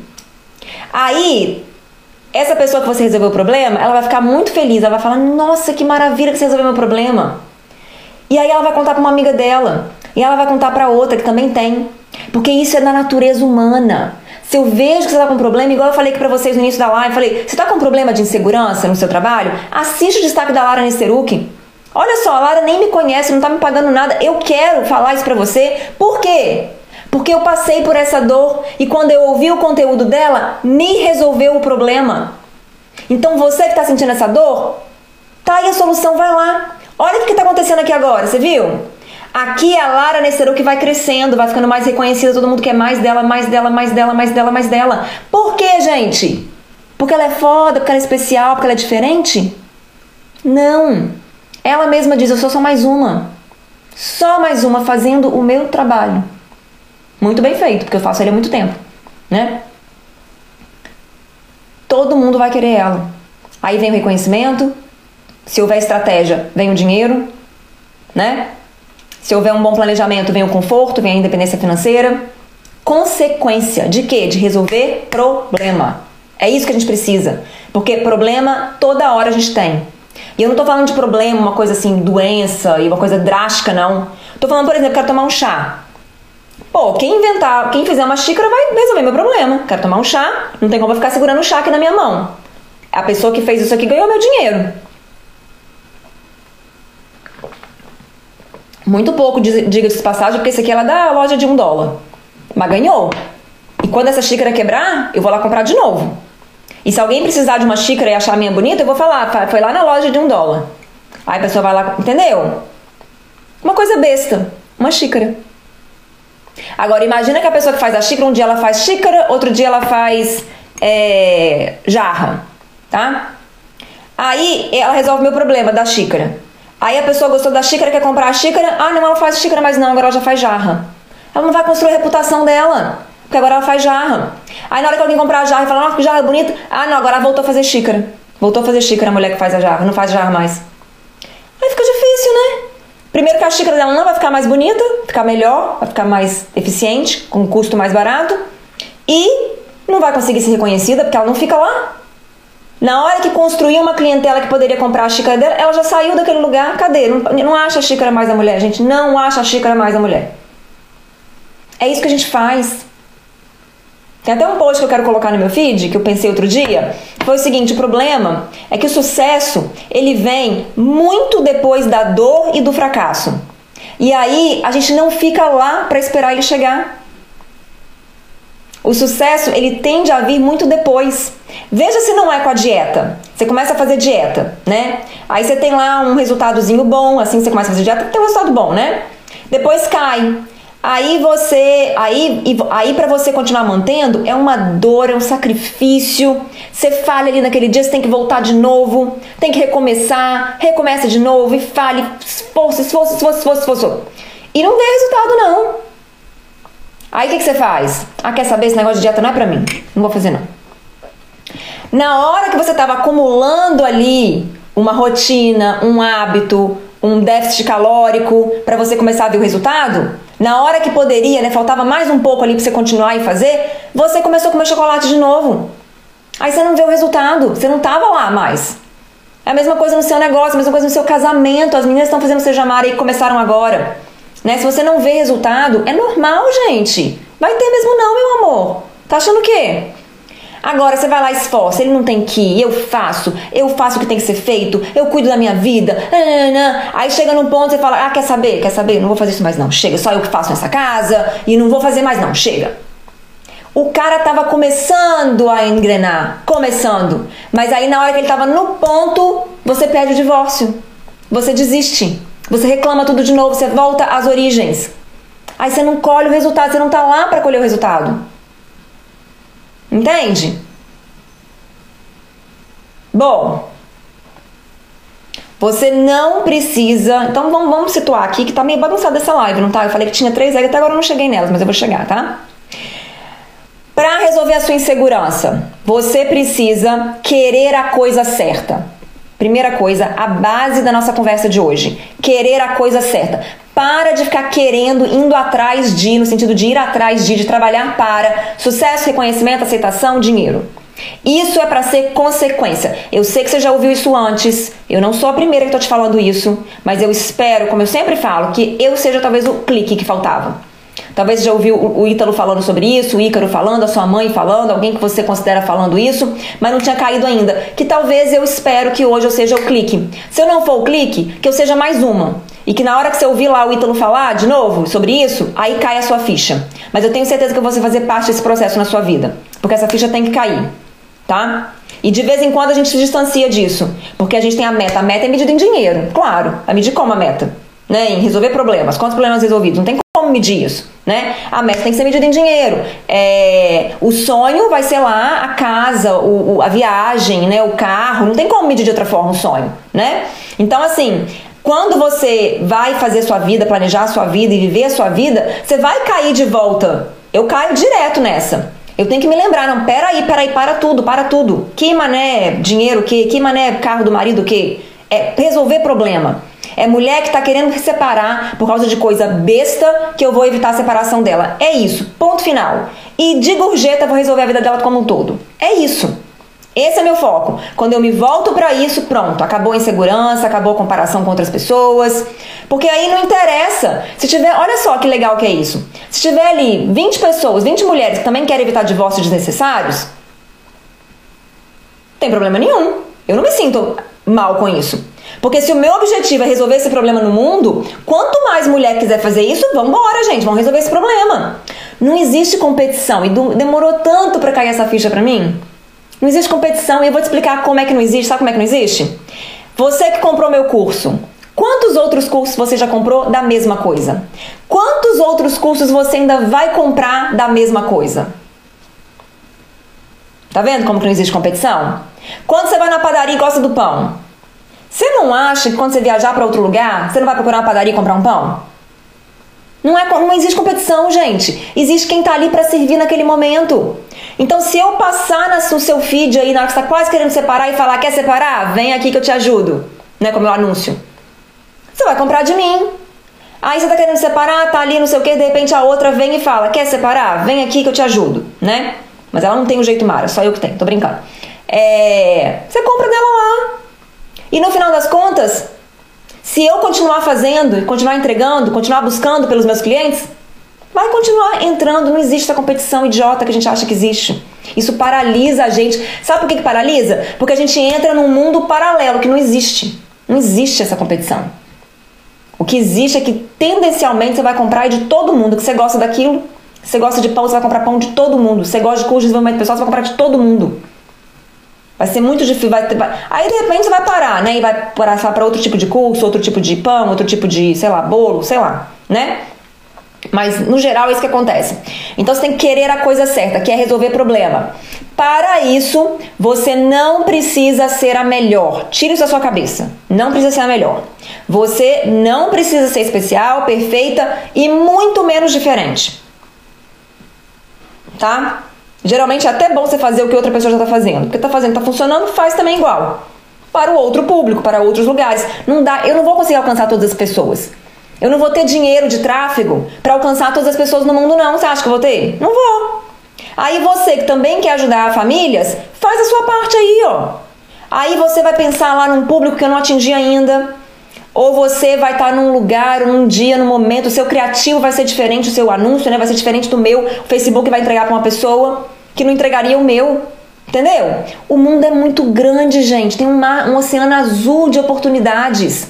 Aí, essa pessoa que você resolveu o problema, ela vai ficar muito feliz, ela vai falar: Nossa, que maravilha que você resolveu meu problema. E aí ela vai contar para uma amiga dela, e ela vai contar para outra que também tem, porque isso é da natureza humana. Se eu vejo que você está com um problema, igual eu falei aqui para vocês no início da live, falei: Você está com um problema de insegurança no seu trabalho? Assiste o destaque da Lara Nesteruk. Olha só, a Lara nem me conhece, não está me pagando nada. Eu quero falar isso para você. Por quê? Porque eu passei por essa dor e quando eu ouvi o conteúdo dela, me resolveu o problema. Então você que está sentindo essa dor, tá aí a solução, vai lá. Olha o que está acontecendo aqui agora, você viu? Aqui a Lara que vai crescendo, vai ficando mais reconhecida, todo mundo quer mais dela, mais dela, mais dela, mais dela, mais dela. Por quê, gente? Porque ela é foda, porque ela é especial, porque ela é diferente? Não. Ela mesma diz: eu sou só mais uma. Só mais uma fazendo o meu trabalho. Muito bem feito, porque eu faço ele há muito tempo, né? Todo mundo vai querer ela. Aí vem o reconhecimento, se houver estratégia, vem o dinheiro, né? Se houver um bom planejamento, vem o conforto, vem a independência financeira. Consequência de quê? De resolver problema. É isso que a gente precisa. Porque problema toda hora a gente tem. E eu não tô falando de problema, uma coisa assim, doença e uma coisa drástica, não. Tô falando, por exemplo, quero tomar um chá. Pô, quem inventar, quem fizer uma xícara vai resolver meu problema. Quero tomar um chá, não tem como eu ficar segurando o chá aqui na minha mão. A pessoa que fez isso aqui ganhou meu dinheiro. Muito pouco, diga-se de passagem, porque esse aqui ela é da loja de um dólar. Mas ganhou. E quando essa xícara quebrar, eu vou lá comprar de novo. E se alguém precisar de uma xícara e achar a minha bonita, eu vou falar, foi lá na loja de um dólar. Aí a pessoa vai lá, entendeu? Uma coisa besta, uma xícara. Agora, imagina que a pessoa que faz a xícara, um dia ela faz xícara, outro dia ela faz é, jarra, tá? Aí ela resolve o meu problema da xícara. Aí a pessoa gostou da xícara, quer comprar a xícara. Ah, não, ela faz xícara, mas não, agora ela já faz jarra. Ela não vai construir a reputação dela. Porque agora ela faz jarra. Aí na hora que alguém comprar a jarra e falar, nossa, que jarra bonita. Ah, não, agora ela voltou a fazer xícara. Voltou a fazer xícara a mulher que faz a jarra, não faz jarra mais. Aí fica difícil, né? Primeiro que a xícara dela não vai ficar mais bonita, ficar melhor, vai ficar mais eficiente, com custo mais barato. E não vai conseguir ser reconhecida porque ela não fica lá. Na hora que construiu uma clientela que poderia comprar a xícara dela, ela já saiu daquele lugar. Cadê? Não, não acha a xícara mais da mulher, gente. Não acha a xícara mais da mulher. É isso que a gente faz. Tem até um post que eu quero colocar no meu feed, que eu pensei outro dia. Foi o seguinte, o problema é que o sucesso, ele vem muito depois da dor e do fracasso. E aí, a gente não fica lá para esperar ele chegar. O sucesso, ele tende a vir muito depois. Veja se não é com a dieta. Você começa a fazer dieta, né? Aí você tem lá um resultadozinho bom, assim você começa a fazer dieta, tem um resultado bom, né? Depois cai. Aí você, aí, aí para você continuar mantendo, é uma dor, é um sacrifício. Você falha ali naquele dia, você tem que voltar de novo, tem que recomeçar, recomeça de novo e fale, esforço, esforço, esforço, esforço, esforço. E não vê resultado não. Aí o que, que você faz? Ah, quer saber? Esse negócio de dieta não é pra mim. Não vou fazer não. Na hora que você estava acumulando ali uma rotina, um hábito, um déficit calórico para você começar a ver o resultado, na hora que poderia, né, faltava mais um pouco ali para você continuar e fazer, você começou a comer chocolate de novo. Aí você não vê o resultado, você não tava lá mais. É a mesma coisa no seu negócio, a mesma coisa no seu casamento. As meninas estão fazendo você amar e começaram agora. Né? Se você não vê resultado, é normal, gente. Vai ter mesmo não, meu amor. Tá achando o quê? Agora você vai lá e esforça, ele não tem que ir, eu faço, eu faço o que tem que ser feito, eu cuido da minha vida. Aí chega num ponto e fala: Ah, quer saber? Quer saber? Não vou fazer isso mais não. Chega, só eu que faço nessa casa e não vou fazer mais não. Chega. O cara tava começando a engrenar, começando. Mas aí na hora que ele tava no ponto, você pede o divórcio. Você desiste. Você reclama tudo de novo, você volta às origens. Aí você não colhe o resultado, você não tá lá para colher o resultado. Entende? Bom, você não precisa. Então vamos, vamos situar aqui que tá meio bagunçada essa live, não tá? Eu falei que tinha três regras, até agora eu não cheguei nelas, mas eu vou chegar, tá? Para resolver a sua insegurança, você precisa querer a coisa certa. Primeira coisa, a base da nossa conversa de hoje: querer a coisa certa. Para de ficar querendo, indo atrás de, no sentido de ir atrás de, de trabalhar para sucesso, reconhecimento, aceitação, dinheiro. Isso é para ser consequência. Eu sei que você já ouviu isso antes, eu não sou a primeira que estou te falando isso, mas eu espero, como eu sempre falo, que eu seja talvez o clique que faltava. Talvez já ouviu o Ítalo falando sobre isso, o Ícaro falando, a sua mãe falando, alguém que você considera falando isso, mas não tinha caído ainda. Que talvez eu espero que hoje eu seja o clique. Se eu não for o clique, que eu seja mais uma. E que na hora que você ouvir lá o Ítalo falar de novo sobre isso, aí cai a sua ficha. Mas eu tenho certeza que você fazer parte desse processo na sua vida. Porque essa ficha tem que cair. Tá? E de vez em quando a gente se distancia disso. Porque a gente tem a meta. A meta é medida em dinheiro. Claro. A medir como a meta? Né? Em resolver problemas. Quantos problemas resolvidos? Não tem como medir isso, né? A meta tem que ser medida em dinheiro. É, o sonho vai ser lá a casa, o, o, a viagem, né? O carro. Não tem como medir de outra forma o sonho, né? Então, assim, quando você vai fazer sua vida, planejar sua vida e viver a sua vida, você vai cair de volta. Eu caio direto nessa. Eu tenho que me lembrar, não, peraí, peraí, para tudo, para tudo. Que mané dinheiro, que, que mané carro do marido, que? É resolver problema. É mulher que tá querendo se separar por causa de coisa besta que eu vou evitar a separação dela. É isso, ponto final. E de gorjeta vou resolver a vida dela como um todo. É isso. Esse é meu foco. Quando eu me volto para isso, pronto, acabou a insegurança, acabou a comparação com outras pessoas. Porque aí não interessa. Se tiver, olha só que legal que é isso. Se tiver ali 20 pessoas, 20 mulheres que também querem evitar divórcios desnecessários, tem problema nenhum. Eu não me sinto mal com isso. Porque se o meu objetivo é resolver esse problema no mundo, quanto mais mulher quiser fazer isso, vamos embora, gente, vamos resolver esse problema. Não existe competição e demorou tanto para cair essa ficha para mim. Não existe competição e eu vou te explicar como é que não existe. Sabe como é que não existe? Você que comprou meu curso, quantos outros cursos você já comprou da mesma coisa? Quantos outros cursos você ainda vai comprar da mesma coisa? Tá vendo como que não existe competição? Quando você vai na padaria e gosta do pão, você não acha que quando você viajar para outro lugar, você não vai procurar uma padaria e comprar um pão? Não, é, não existe competição, gente. Existe quem tá ali para servir naquele momento. Então, se eu passar no seu feed aí, na hora que você tá quase querendo separar e falar, quer separar? Vem aqui que eu te ajudo. Né? Como o anúncio. Você vai comprar de mim. Aí você tá querendo separar, tá ali, não sei o que, de repente a outra vem e fala, quer separar? Vem aqui que eu te ajudo, né? Mas ela não tem o um jeito Mara, só eu que tenho, tô brincando. É... Você compra dela lá. E no final das contas, se eu continuar fazendo, continuar entregando, continuar buscando pelos meus clientes, vai continuar entrando. Não existe essa competição idiota que a gente acha que existe. Isso paralisa a gente. Sabe por que, que paralisa? Porque a gente entra num mundo paralelo que não existe. Não existe essa competição. O que existe é que tendencialmente você vai comprar de todo mundo, que você gosta daquilo. Você gosta de pão, você vai comprar pão de todo mundo. Você gosta de curso de desenvolvimento pessoal, você vai comprar de todo mundo. Vai ser muito difícil. Vai, vai, aí de repente você vai parar, né? E vai passar para outro tipo de curso, outro tipo de pão, outro tipo de, sei lá, bolo, sei lá, né? Mas no geral é isso que acontece. Então você tem que querer a coisa certa, que é resolver problema. Para isso, você não precisa ser a melhor. Tire isso da sua cabeça. Não precisa ser a melhor. Você não precisa ser especial, perfeita e muito menos diferente. Tá? Geralmente é até bom você fazer o que outra pessoa já está fazendo. Porque está fazendo, está funcionando, faz também igual. Para o outro público, para outros lugares. Não dá, eu não vou conseguir alcançar todas as pessoas. Eu não vou ter dinheiro de tráfego para alcançar todas as pessoas no mundo, não. Você acha que eu vou ter? Não vou. Aí você que também quer ajudar famílias, faz a sua parte aí, ó. Aí você vai pensar lá num público que eu não atingi ainda. Ou você vai estar num lugar, num dia, num momento, o seu criativo vai ser diferente, o seu anúncio né, vai ser diferente do meu. O Facebook vai entregar para uma pessoa que não entregaria o meu. Entendeu? O mundo é muito grande, gente. Tem um, mar, um oceano azul de oportunidades.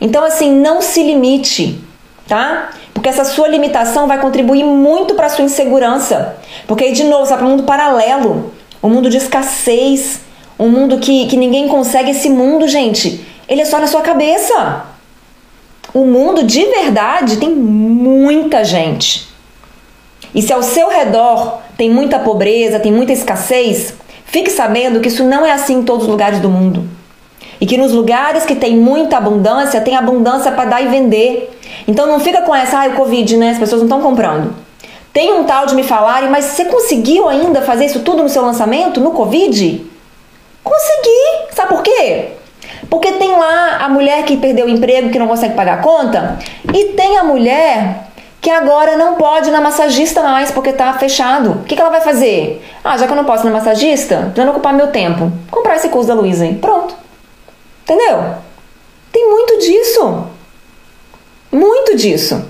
Então, assim, não se limite, tá? Porque essa sua limitação vai contribuir muito para sua insegurança. Porque aí, de novo, para um mundo paralelo, um mundo de escassez, um mundo que, que ninguém consegue. Esse mundo, gente, ele é só na sua cabeça. O mundo de verdade tem muita gente. E se ao seu redor tem muita pobreza, tem muita escassez, fique sabendo que isso não é assim em todos os lugares do mundo. E que nos lugares que tem muita abundância, tem abundância para dar e vender. Então não fica com essa, ah, o Covid, né? As pessoas não estão comprando. Tem um tal de me falarem, mas você conseguiu ainda fazer isso tudo no seu lançamento, no Covid? Consegui! Sabe por quê? Porque tem lá a mulher que perdeu o emprego, que não consegue pagar a conta, e tem a mulher que agora não pode ir na massagista mais porque está fechado. O que, que, ela vai fazer? Ah, já que eu não posso ir na massagista, já não ocupar meu tempo. Comprar esse curso da Luísa aí. Pronto. Entendeu? Tem muito disso. Muito disso.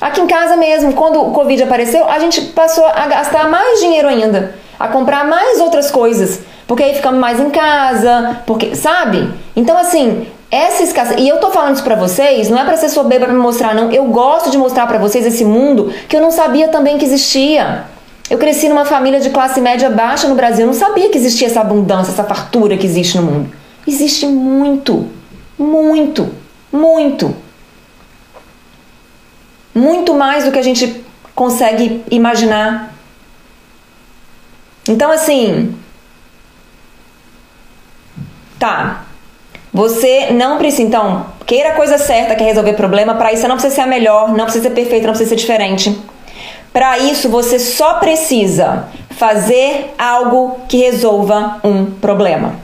Aqui em casa mesmo, quando o Covid apareceu, a gente passou a gastar mais dinheiro ainda, a comprar mais outras coisas, porque aí ficamos mais em casa, porque, sabe? Então assim, essa escassez, e eu tô falando isso pra vocês, não é para ser soberba pra me mostrar, não. Eu gosto de mostrar para vocês esse mundo que eu não sabia também que existia. Eu cresci numa família de classe média baixa no Brasil, eu não sabia que existia essa abundância, essa fartura que existe no mundo. Existe muito, muito, muito. Muito mais do que a gente consegue imaginar. Então, assim. Tá, você não precisa, então, queira a coisa certa, que é resolver problema. Para isso, você não precisa ser a melhor, não precisa ser perfeita, não precisa ser diferente. Para isso, você só precisa fazer algo que resolva um problema.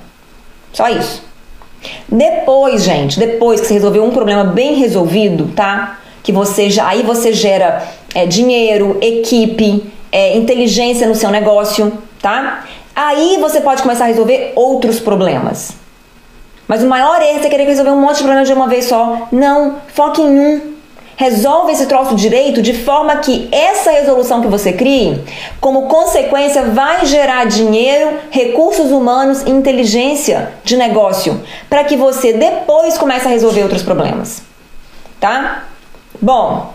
Só isso. Depois, gente, depois que você resolveu um problema bem resolvido, tá? Que você já aí você gera é, dinheiro, equipe, é, inteligência no seu negócio, tá? Aí você pode começar a resolver outros problemas. Mas o maior erro é querer resolver um monte de problemas de uma vez só. Não, foque em um. Resolve esse troço direito de forma que essa resolução que você crie, como consequência, vai gerar dinheiro, recursos humanos e inteligência de negócio, para que você depois comece a resolver outros problemas. Tá? Bom,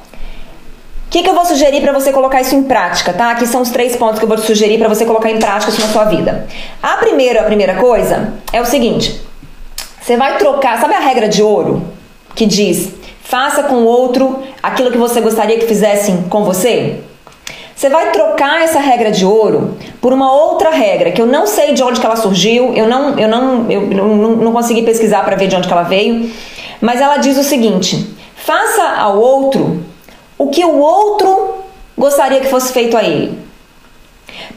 o que, que, eu vou sugerir para você colocar isso em prática, tá? Aqui são os três pontos que eu vou te sugerir para você colocar em prática isso na sua vida. A primeira, a primeira coisa é o seguinte: você vai trocar, sabe a regra de ouro que diz: faça com o outro aquilo que você gostaria que fizessem com você? Você vai trocar essa regra de ouro por uma outra regra que eu não sei de onde ela surgiu, eu não, eu não, eu não, não consegui pesquisar para ver de onde ela veio, mas ela diz o seguinte: faça ao outro o que o outro gostaria que fosse feito a ele.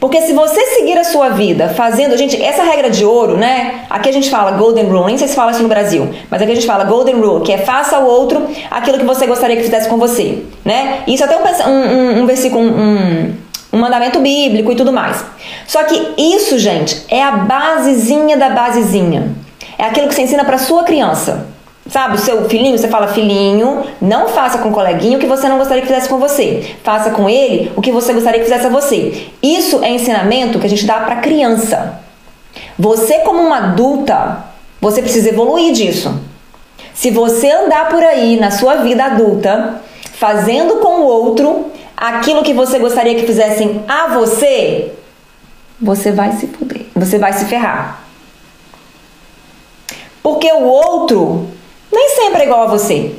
Porque se você seguir a sua vida fazendo, gente, essa regra de ouro, né? Aqui a gente fala golden rule, nem sei se fala isso no Brasil, mas aqui a gente fala golden rule, que é faça ao outro aquilo que você gostaria que fizesse com você, né? Isso é até um, um, um versículo, um, um mandamento bíblico e tudo mais. Só que isso, gente, é a basezinha da basezinha. É aquilo que você ensina para sua criança. Sabe, o seu filhinho, você fala, filhinho, não faça com o coleguinho o que você não gostaria que fizesse com você. Faça com ele o que você gostaria que fizesse a você. Isso é ensinamento que a gente dá para criança. Você, como uma adulta, você precisa evoluir disso. Se você andar por aí na sua vida adulta, fazendo com o outro aquilo que você gostaria que fizessem a você, você vai se fuder, você vai se ferrar. Porque o outro nem sempre é igual a você.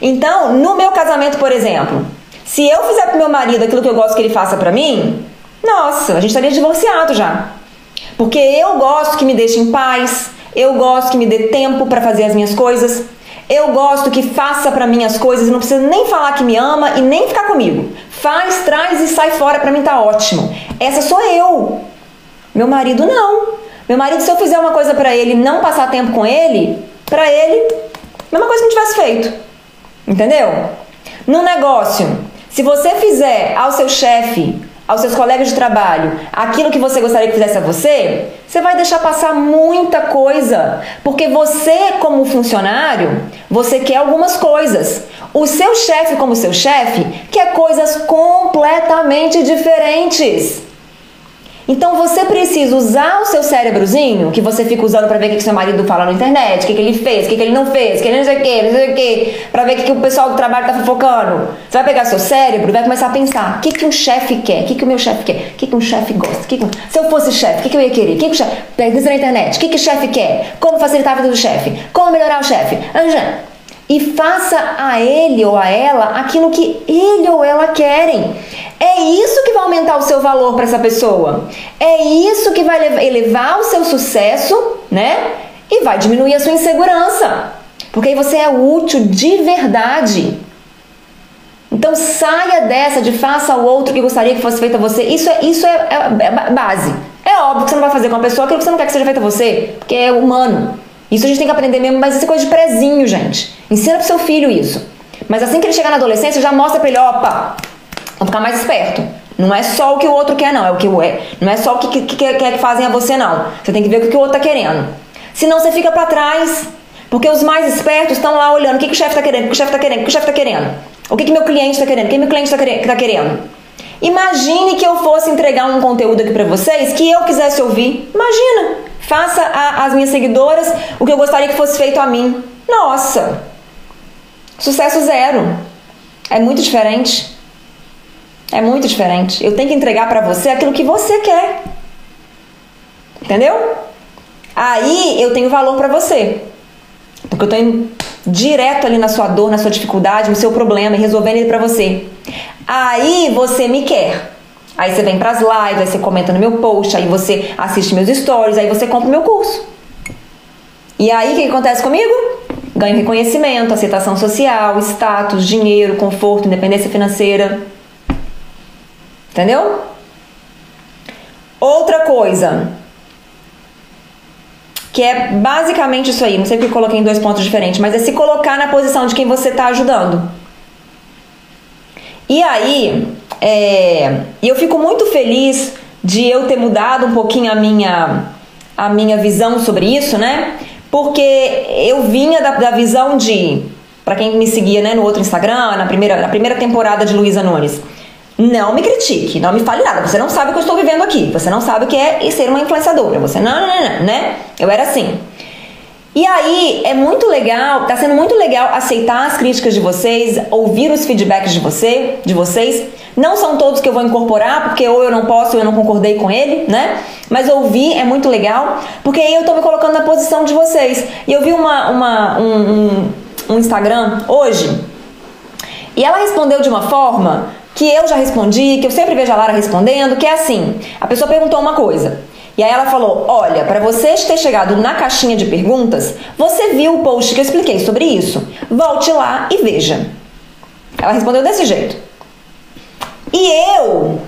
Então, no meu casamento, por exemplo, se eu fizer pro meu marido aquilo que eu gosto que ele faça para mim, nossa, a gente estaria divorciado já. Porque eu gosto que me deixe em paz, eu gosto que me dê tempo para fazer as minhas coisas, eu gosto que faça para mim as coisas e não precisa nem falar que me ama e nem ficar comigo. Faz, traz e sai fora para mim tá ótimo. Essa sou eu. Meu marido não. Meu marido, se eu fizer uma coisa para ele, não passar tempo com ele, para ele, mesma coisa que não tivesse feito. Entendeu? No negócio, se você fizer ao seu chefe, aos seus colegas de trabalho, aquilo que você gostaria que fizesse a você, você vai deixar passar muita coisa, porque você como funcionário, você quer algumas coisas. O seu chefe como seu chefe quer coisas completamente diferentes. Então você precisa usar o seu cérebrozinho, que você fica usando para ver o que seu marido fala na internet, o que, que ele fez, o que, que ele não fez, o que ele não sei o que, não sei o que, pra ver o que, que o pessoal do trabalho tá fofocando. Você vai pegar seu cérebro e vai começar a pensar: o que, que um chefe quer? O que, que o meu chefe quer? O que, que um chefe gosta? Que que... Se eu fosse chefe, o que, que eu ia querer? O que, que o chefe. Pesquisa na internet: o que, que o chefe quer? Como facilitar a vida do chefe? Como melhorar o chefe? E faça a ele ou a ela aquilo que ele ou ela querem. É isso que vai aumentar o seu valor para essa pessoa. É isso que vai elevar o seu sucesso, né? E vai diminuir a sua insegurança. Porque aí você é útil de verdade. Então saia dessa de faça ao outro que gostaria que fosse feito a você. Isso é, isso é, é, é base. É óbvio que você não vai fazer com a pessoa aquilo que você não quer que seja feito a você, porque é humano. Isso a gente tem que aprender mesmo, mas isso é coisa de prezinho, gente. Ensina pro seu filho isso. Mas assim que ele chegar na adolescência, já mostra pra ele, opa, vamos ficar mais esperto. Não é só o que o outro quer, não. É o que é. Não é só o que, que, que, que, que fazem a você, não. Você tem que ver o que o outro tá querendo. Senão você fica para trás. Porque os mais espertos estão lá olhando o que, que o chefe tá querendo, o que o chefe tá querendo, o que o chefe tá querendo. O que, que meu cliente tá querendo, o que meu cliente tá querendo. Imagine que eu fosse entregar um conteúdo aqui para vocês que eu quisesse ouvir. Imagina. Faça às minhas seguidoras o que eu gostaria que fosse feito a mim. Nossa! Sucesso zero. É muito diferente. É muito diferente. Eu tenho que entregar para você aquilo que você quer. Entendeu? Aí eu tenho valor para você. Porque eu tô indo direto ali na sua dor, na sua dificuldade, no seu problema e resolvendo ele para você. Aí você me quer. Aí você vem pras lives, aí você comenta no meu post, aí você assiste meus stories, aí você compra o meu curso. E aí o que acontece comigo? Ganho reconhecimento, aceitação social, status, dinheiro, conforto, independência financeira. Entendeu? Outra coisa, que é basicamente isso aí, não sei porque coloquei em dois pontos diferentes, mas é se colocar na posição de quem você está ajudando. E aí, é, eu fico muito feliz de eu ter mudado um pouquinho a minha, a minha visão sobre isso, né? Porque eu vinha da, da visão de, para quem me seguia né, no outro Instagram, na primeira, na primeira temporada de Luísa Nunes, não me critique, não me fale nada. Você não sabe o que eu estou vivendo aqui. Você não sabe o que é ser uma influenciadora. Você não, não, não, não, né? Eu era assim. E aí é muito legal, tá sendo muito legal aceitar as críticas de vocês, ouvir os feedbacks de você, de vocês. Não são todos que eu vou incorporar, porque ou eu não posso ou eu não concordei com ele, né? Mas ouvir é muito legal, porque aí eu tô me colocando na posição de vocês. E eu vi uma, uma um, um, um Instagram hoje, e ela respondeu de uma forma que eu já respondi, que eu sempre vejo a Lara respondendo, que é assim: a pessoa perguntou uma coisa. E aí ela falou: Olha, para você ter chegado na caixinha de perguntas, você viu o post que eu expliquei sobre isso. Volte lá e veja. Ela respondeu desse jeito. E eu,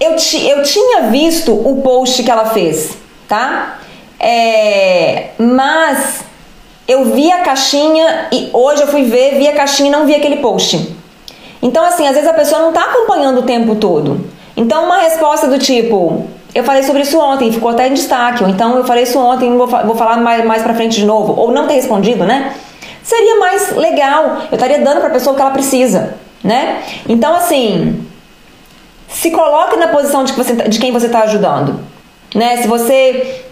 eu, ti, eu tinha visto o post que ela fez, tá? É, mas eu vi a caixinha e hoje eu fui ver, vi a caixinha e não vi aquele post. Então, assim, às vezes a pessoa não está acompanhando o tempo todo. Então, uma resposta do tipo, eu falei sobre isso ontem, ficou até em destaque, ou então eu falei isso ontem, vou, vou falar mais, mais pra frente de novo, ou não ter respondido, né? Seria mais legal, eu estaria dando pra pessoa o que ela precisa, né? Então, assim, se coloque na posição de, que você, tá, de quem você está ajudando, né? Se você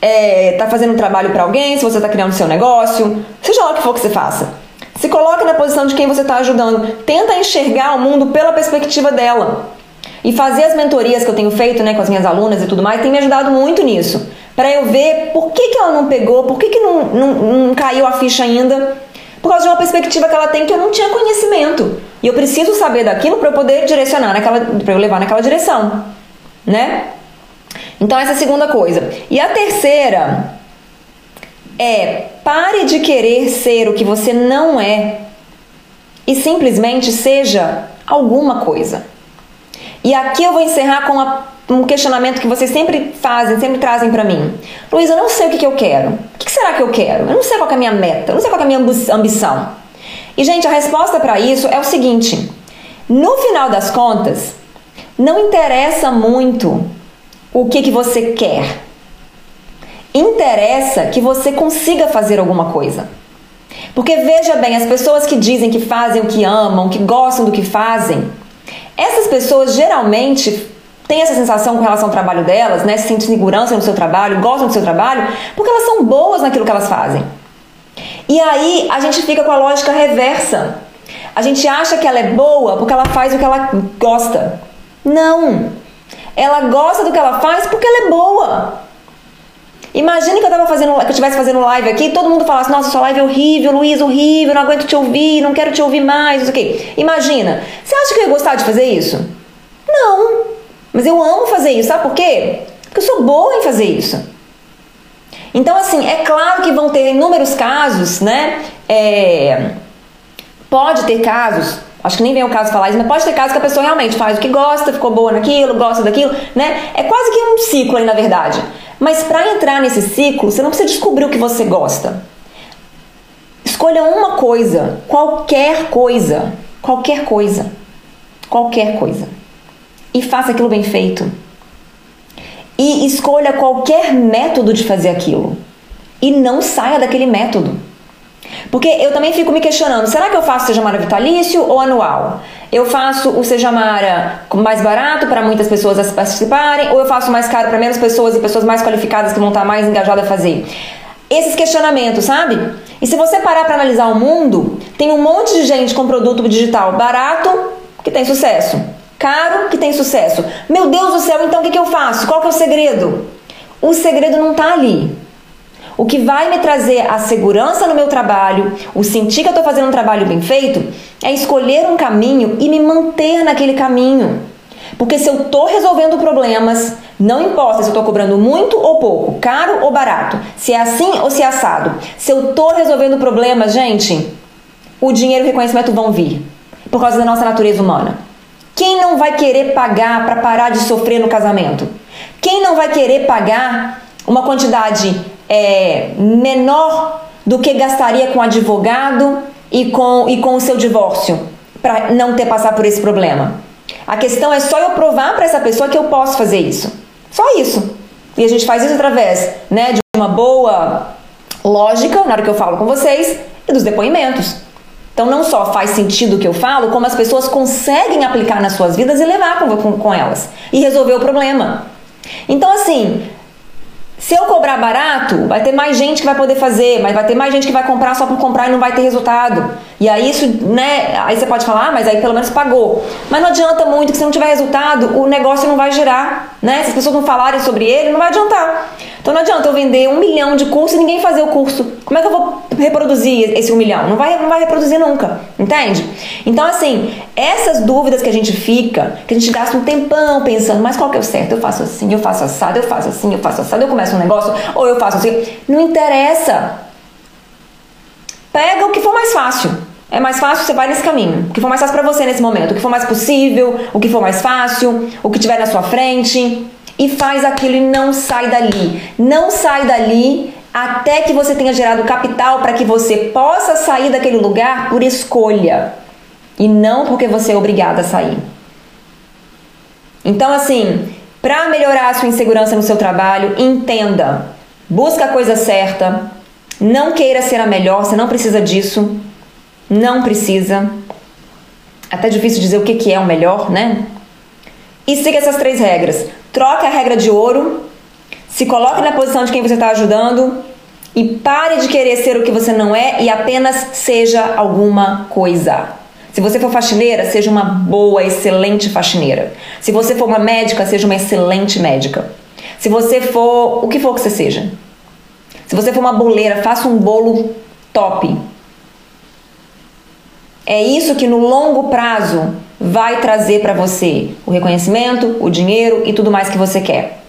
está é, fazendo um trabalho para alguém, se você está criando seu negócio, seja lá o que for que você faça. Se coloque na posição de quem você está ajudando. Tenta enxergar o mundo pela perspectiva dela. E fazer as mentorias que eu tenho feito né, com as minhas alunas e tudo mais tem me ajudado muito nisso. Para eu ver por que, que ela não pegou, por que, que não, não, não caiu a ficha ainda. Por causa de uma perspectiva que ela tem que eu não tinha conhecimento. E eu preciso saber daquilo para eu poder direcionar naquela, para eu levar naquela direção, né? Então essa é a segunda coisa. E a terceira é pare de querer ser o que você não é e simplesmente seja alguma coisa. E aqui eu vou encerrar com a, um questionamento que vocês sempre fazem, sempre trazem para mim. Luiz, eu não sei o que, que eu quero. O que, que, será que eu quero? Eu não sei qual é a minha meta, eu não sei qual é a minha ambição. E, gente, a resposta para isso é o seguinte: no final das contas, não interessa muito o que, que você quer. Interessa que você consiga fazer alguma coisa. Porque veja bem, as pessoas que dizem que fazem o que amam, que gostam do que fazem, essas pessoas geralmente têm essa sensação com relação ao trabalho delas, né? Se sentem segurança no seu trabalho, gostam do seu trabalho, porque elas são boas naquilo que elas fazem. E aí a gente fica com a lógica reversa. A gente acha que ela é boa porque ela faz o que ela gosta. Não! Ela gosta do que ela faz porque ela é boa. Imagine que eu tava fazendo, que eu estivesse fazendo live aqui, todo mundo falasse, nossa, sua live é horrível, Luiz, horrível, não aguento te ouvir, não quero te ouvir mais, não sei o quê. Imagina, você acha que eu ia gostar de fazer isso? Não. Mas eu amo fazer isso, sabe por quê? Porque eu sou boa em fazer isso. Então, assim, é claro que vão ter inúmeros casos, né? É, pode ter casos, acho que nem vem o caso falar isso, mas pode ter casos que a pessoa realmente faz o que gosta, ficou boa naquilo, gosta daquilo, né? É quase que um ciclo aí, na verdade. Mas para entrar nesse ciclo, você não precisa descobrir o que você gosta. Escolha uma coisa, qualquer coisa, qualquer coisa, qualquer coisa, e faça aquilo bem feito. E escolha qualquer método de fazer aquilo. E não saia daquele método. Porque eu também fico me questionando: será que eu faço Sejamara vitalício ou anual? Eu faço o Sejamara mais barato para muitas pessoas participarem ou eu faço mais caro para menos pessoas e pessoas mais qualificadas que vão estar mais engajadas a fazer? Esses questionamentos, sabe? E se você parar para analisar o mundo, tem um monte de gente com produto digital barato que tem sucesso, caro que tem sucesso. Meu Deus do céu, então o que, que eu faço? Qual que é o segredo? O segredo não está ali. O que vai me trazer a segurança no meu trabalho, o sentir que eu estou fazendo um trabalho bem feito, é escolher um caminho e me manter naquele caminho. Porque se eu estou resolvendo problemas, não importa se eu estou cobrando muito ou pouco, caro ou barato, se é assim ou se é assado. Se eu estou resolvendo problemas, gente, o dinheiro e o reconhecimento vão vir por causa da nossa natureza humana. Quem não vai querer pagar para parar de sofrer no casamento? Quem não vai querer pagar uma quantidade é, menor do que gastaria com advogado e com, e com o seu divórcio para não ter passar por esse problema. A questão é só eu provar para essa pessoa que eu posso fazer isso. Só isso. E a gente faz isso através né, de uma boa lógica, na hora que eu falo com vocês, e dos depoimentos. Então não só faz sentido o que eu falo, como as pessoas conseguem aplicar nas suas vidas e levar com, com, com elas. E resolver o problema. Então, assim, se eu cobrar barato, vai ter mais gente que vai poder fazer, mas vai ter mais gente que vai comprar só por comprar e não vai ter resultado. E aí isso, né? Aí você pode falar, ah, mas aí pelo menos pagou. Mas não adianta muito, que se não tiver resultado, o negócio não vai girar, né? Se as pessoas não falarem sobre ele, não vai adiantar. Então não adianta eu vender um milhão de cursos e ninguém fazer o curso. Como é que eu vou reproduzir esse um milhão? Não vai, não vai reproduzir nunca, entende? Então, assim, essas dúvidas que a gente fica, que a gente gasta um tempão pensando, mas qual que é o certo? Eu faço assim, eu faço assado, eu faço assim, eu faço assado, eu começo um negócio, ou eu faço assim. Não interessa. Pega o que for mais fácil. É mais fácil, você vai nesse caminho. O que for mais fácil para você nesse momento, o que for mais possível, o que for mais fácil, o que tiver na sua frente e faz aquilo e não sai dali. Não sai dali até que você tenha gerado capital para que você possa sair daquele lugar por escolha e não porque você é obrigada a sair. Então, assim, para melhorar a sua insegurança no seu trabalho, entenda, busca a coisa certa, não queira ser a melhor, você não precisa disso, não precisa. Até difícil dizer o que, que é o melhor, né? E siga essas três regras. Troque a regra de ouro, se coloque na posição de quem você está ajudando e pare de querer ser o que você não é e apenas seja alguma coisa. Se você for faxineira, seja uma boa, excelente faxineira. Se você for uma médica, seja uma excelente médica. Se você for o que for que você seja. Se você for uma boleira, faça um bolo top. É isso que no longo prazo vai trazer para você o reconhecimento, o dinheiro e tudo mais que você quer.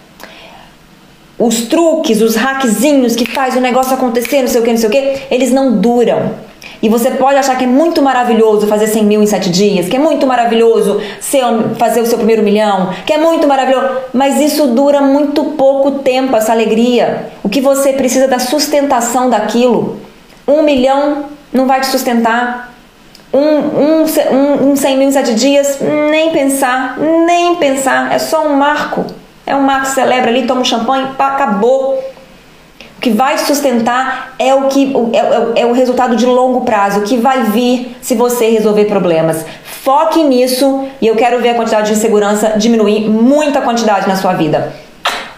Os truques, os hackzinhos que faz o negócio acontecer, não sei o que, não sei o que, eles não duram. E você pode achar que é muito maravilhoso fazer 100 mil em 7 dias, que é muito maravilhoso ser, fazer o seu primeiro milhão, que é muito maravilhoso, mas isso dura muito pouco tempo, essa alegria. O que você precisa da sustentação daquilo. Um milhão não vai te sustentar. Um, um, um, um 100 mil em 7 dias, nem pensar, nem pensar. É só um marco. É um marco, celebra ali, toma um champanhe, pá, acabou. O que vai sustentar é o que é, é, é, o resultado de longo prazo, o que vai vir se você resolver problemas. Foque nisso e eu quero ver a quantidade de insegurança diminuir muita quantidade na sua vida.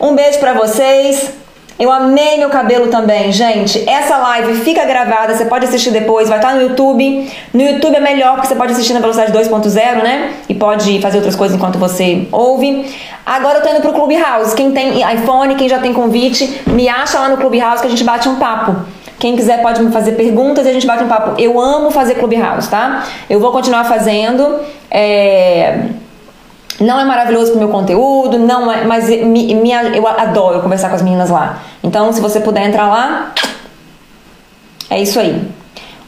Um beijo para vocês. Eu amei meu cabelo também, gente. Essa live fica gravada, você pode assistir depois, vai estar no YouTube. No YouTube é melhor porque você pode assistir na velocidade 2.0, né? E pode fazer outras coisas enquanto você ouve. Agora eu tô indo pro Clubhouse. Quem tem iPhone, quem já tem convite, me acha lá no Clubhouse que a gente bate um papo. Quem quiser pode me fazer perguntas e a gente bate um papo. Eu amo fazer Clubhouse, tá? Eu vou continuar fazendo. É... Não é maravilhoso pro meu conteúdo, não é, mas me, me, eu adoro conversar com as meninas lá. Então, se você puder entrar lá, é isso aí.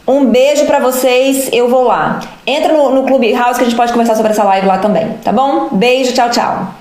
Um beijo para vocês, eu vou lá. Entra no, no Clubhouse que a gente pode conversar sobre essa live lá também, tá bom? Beijo, tchau, tchau.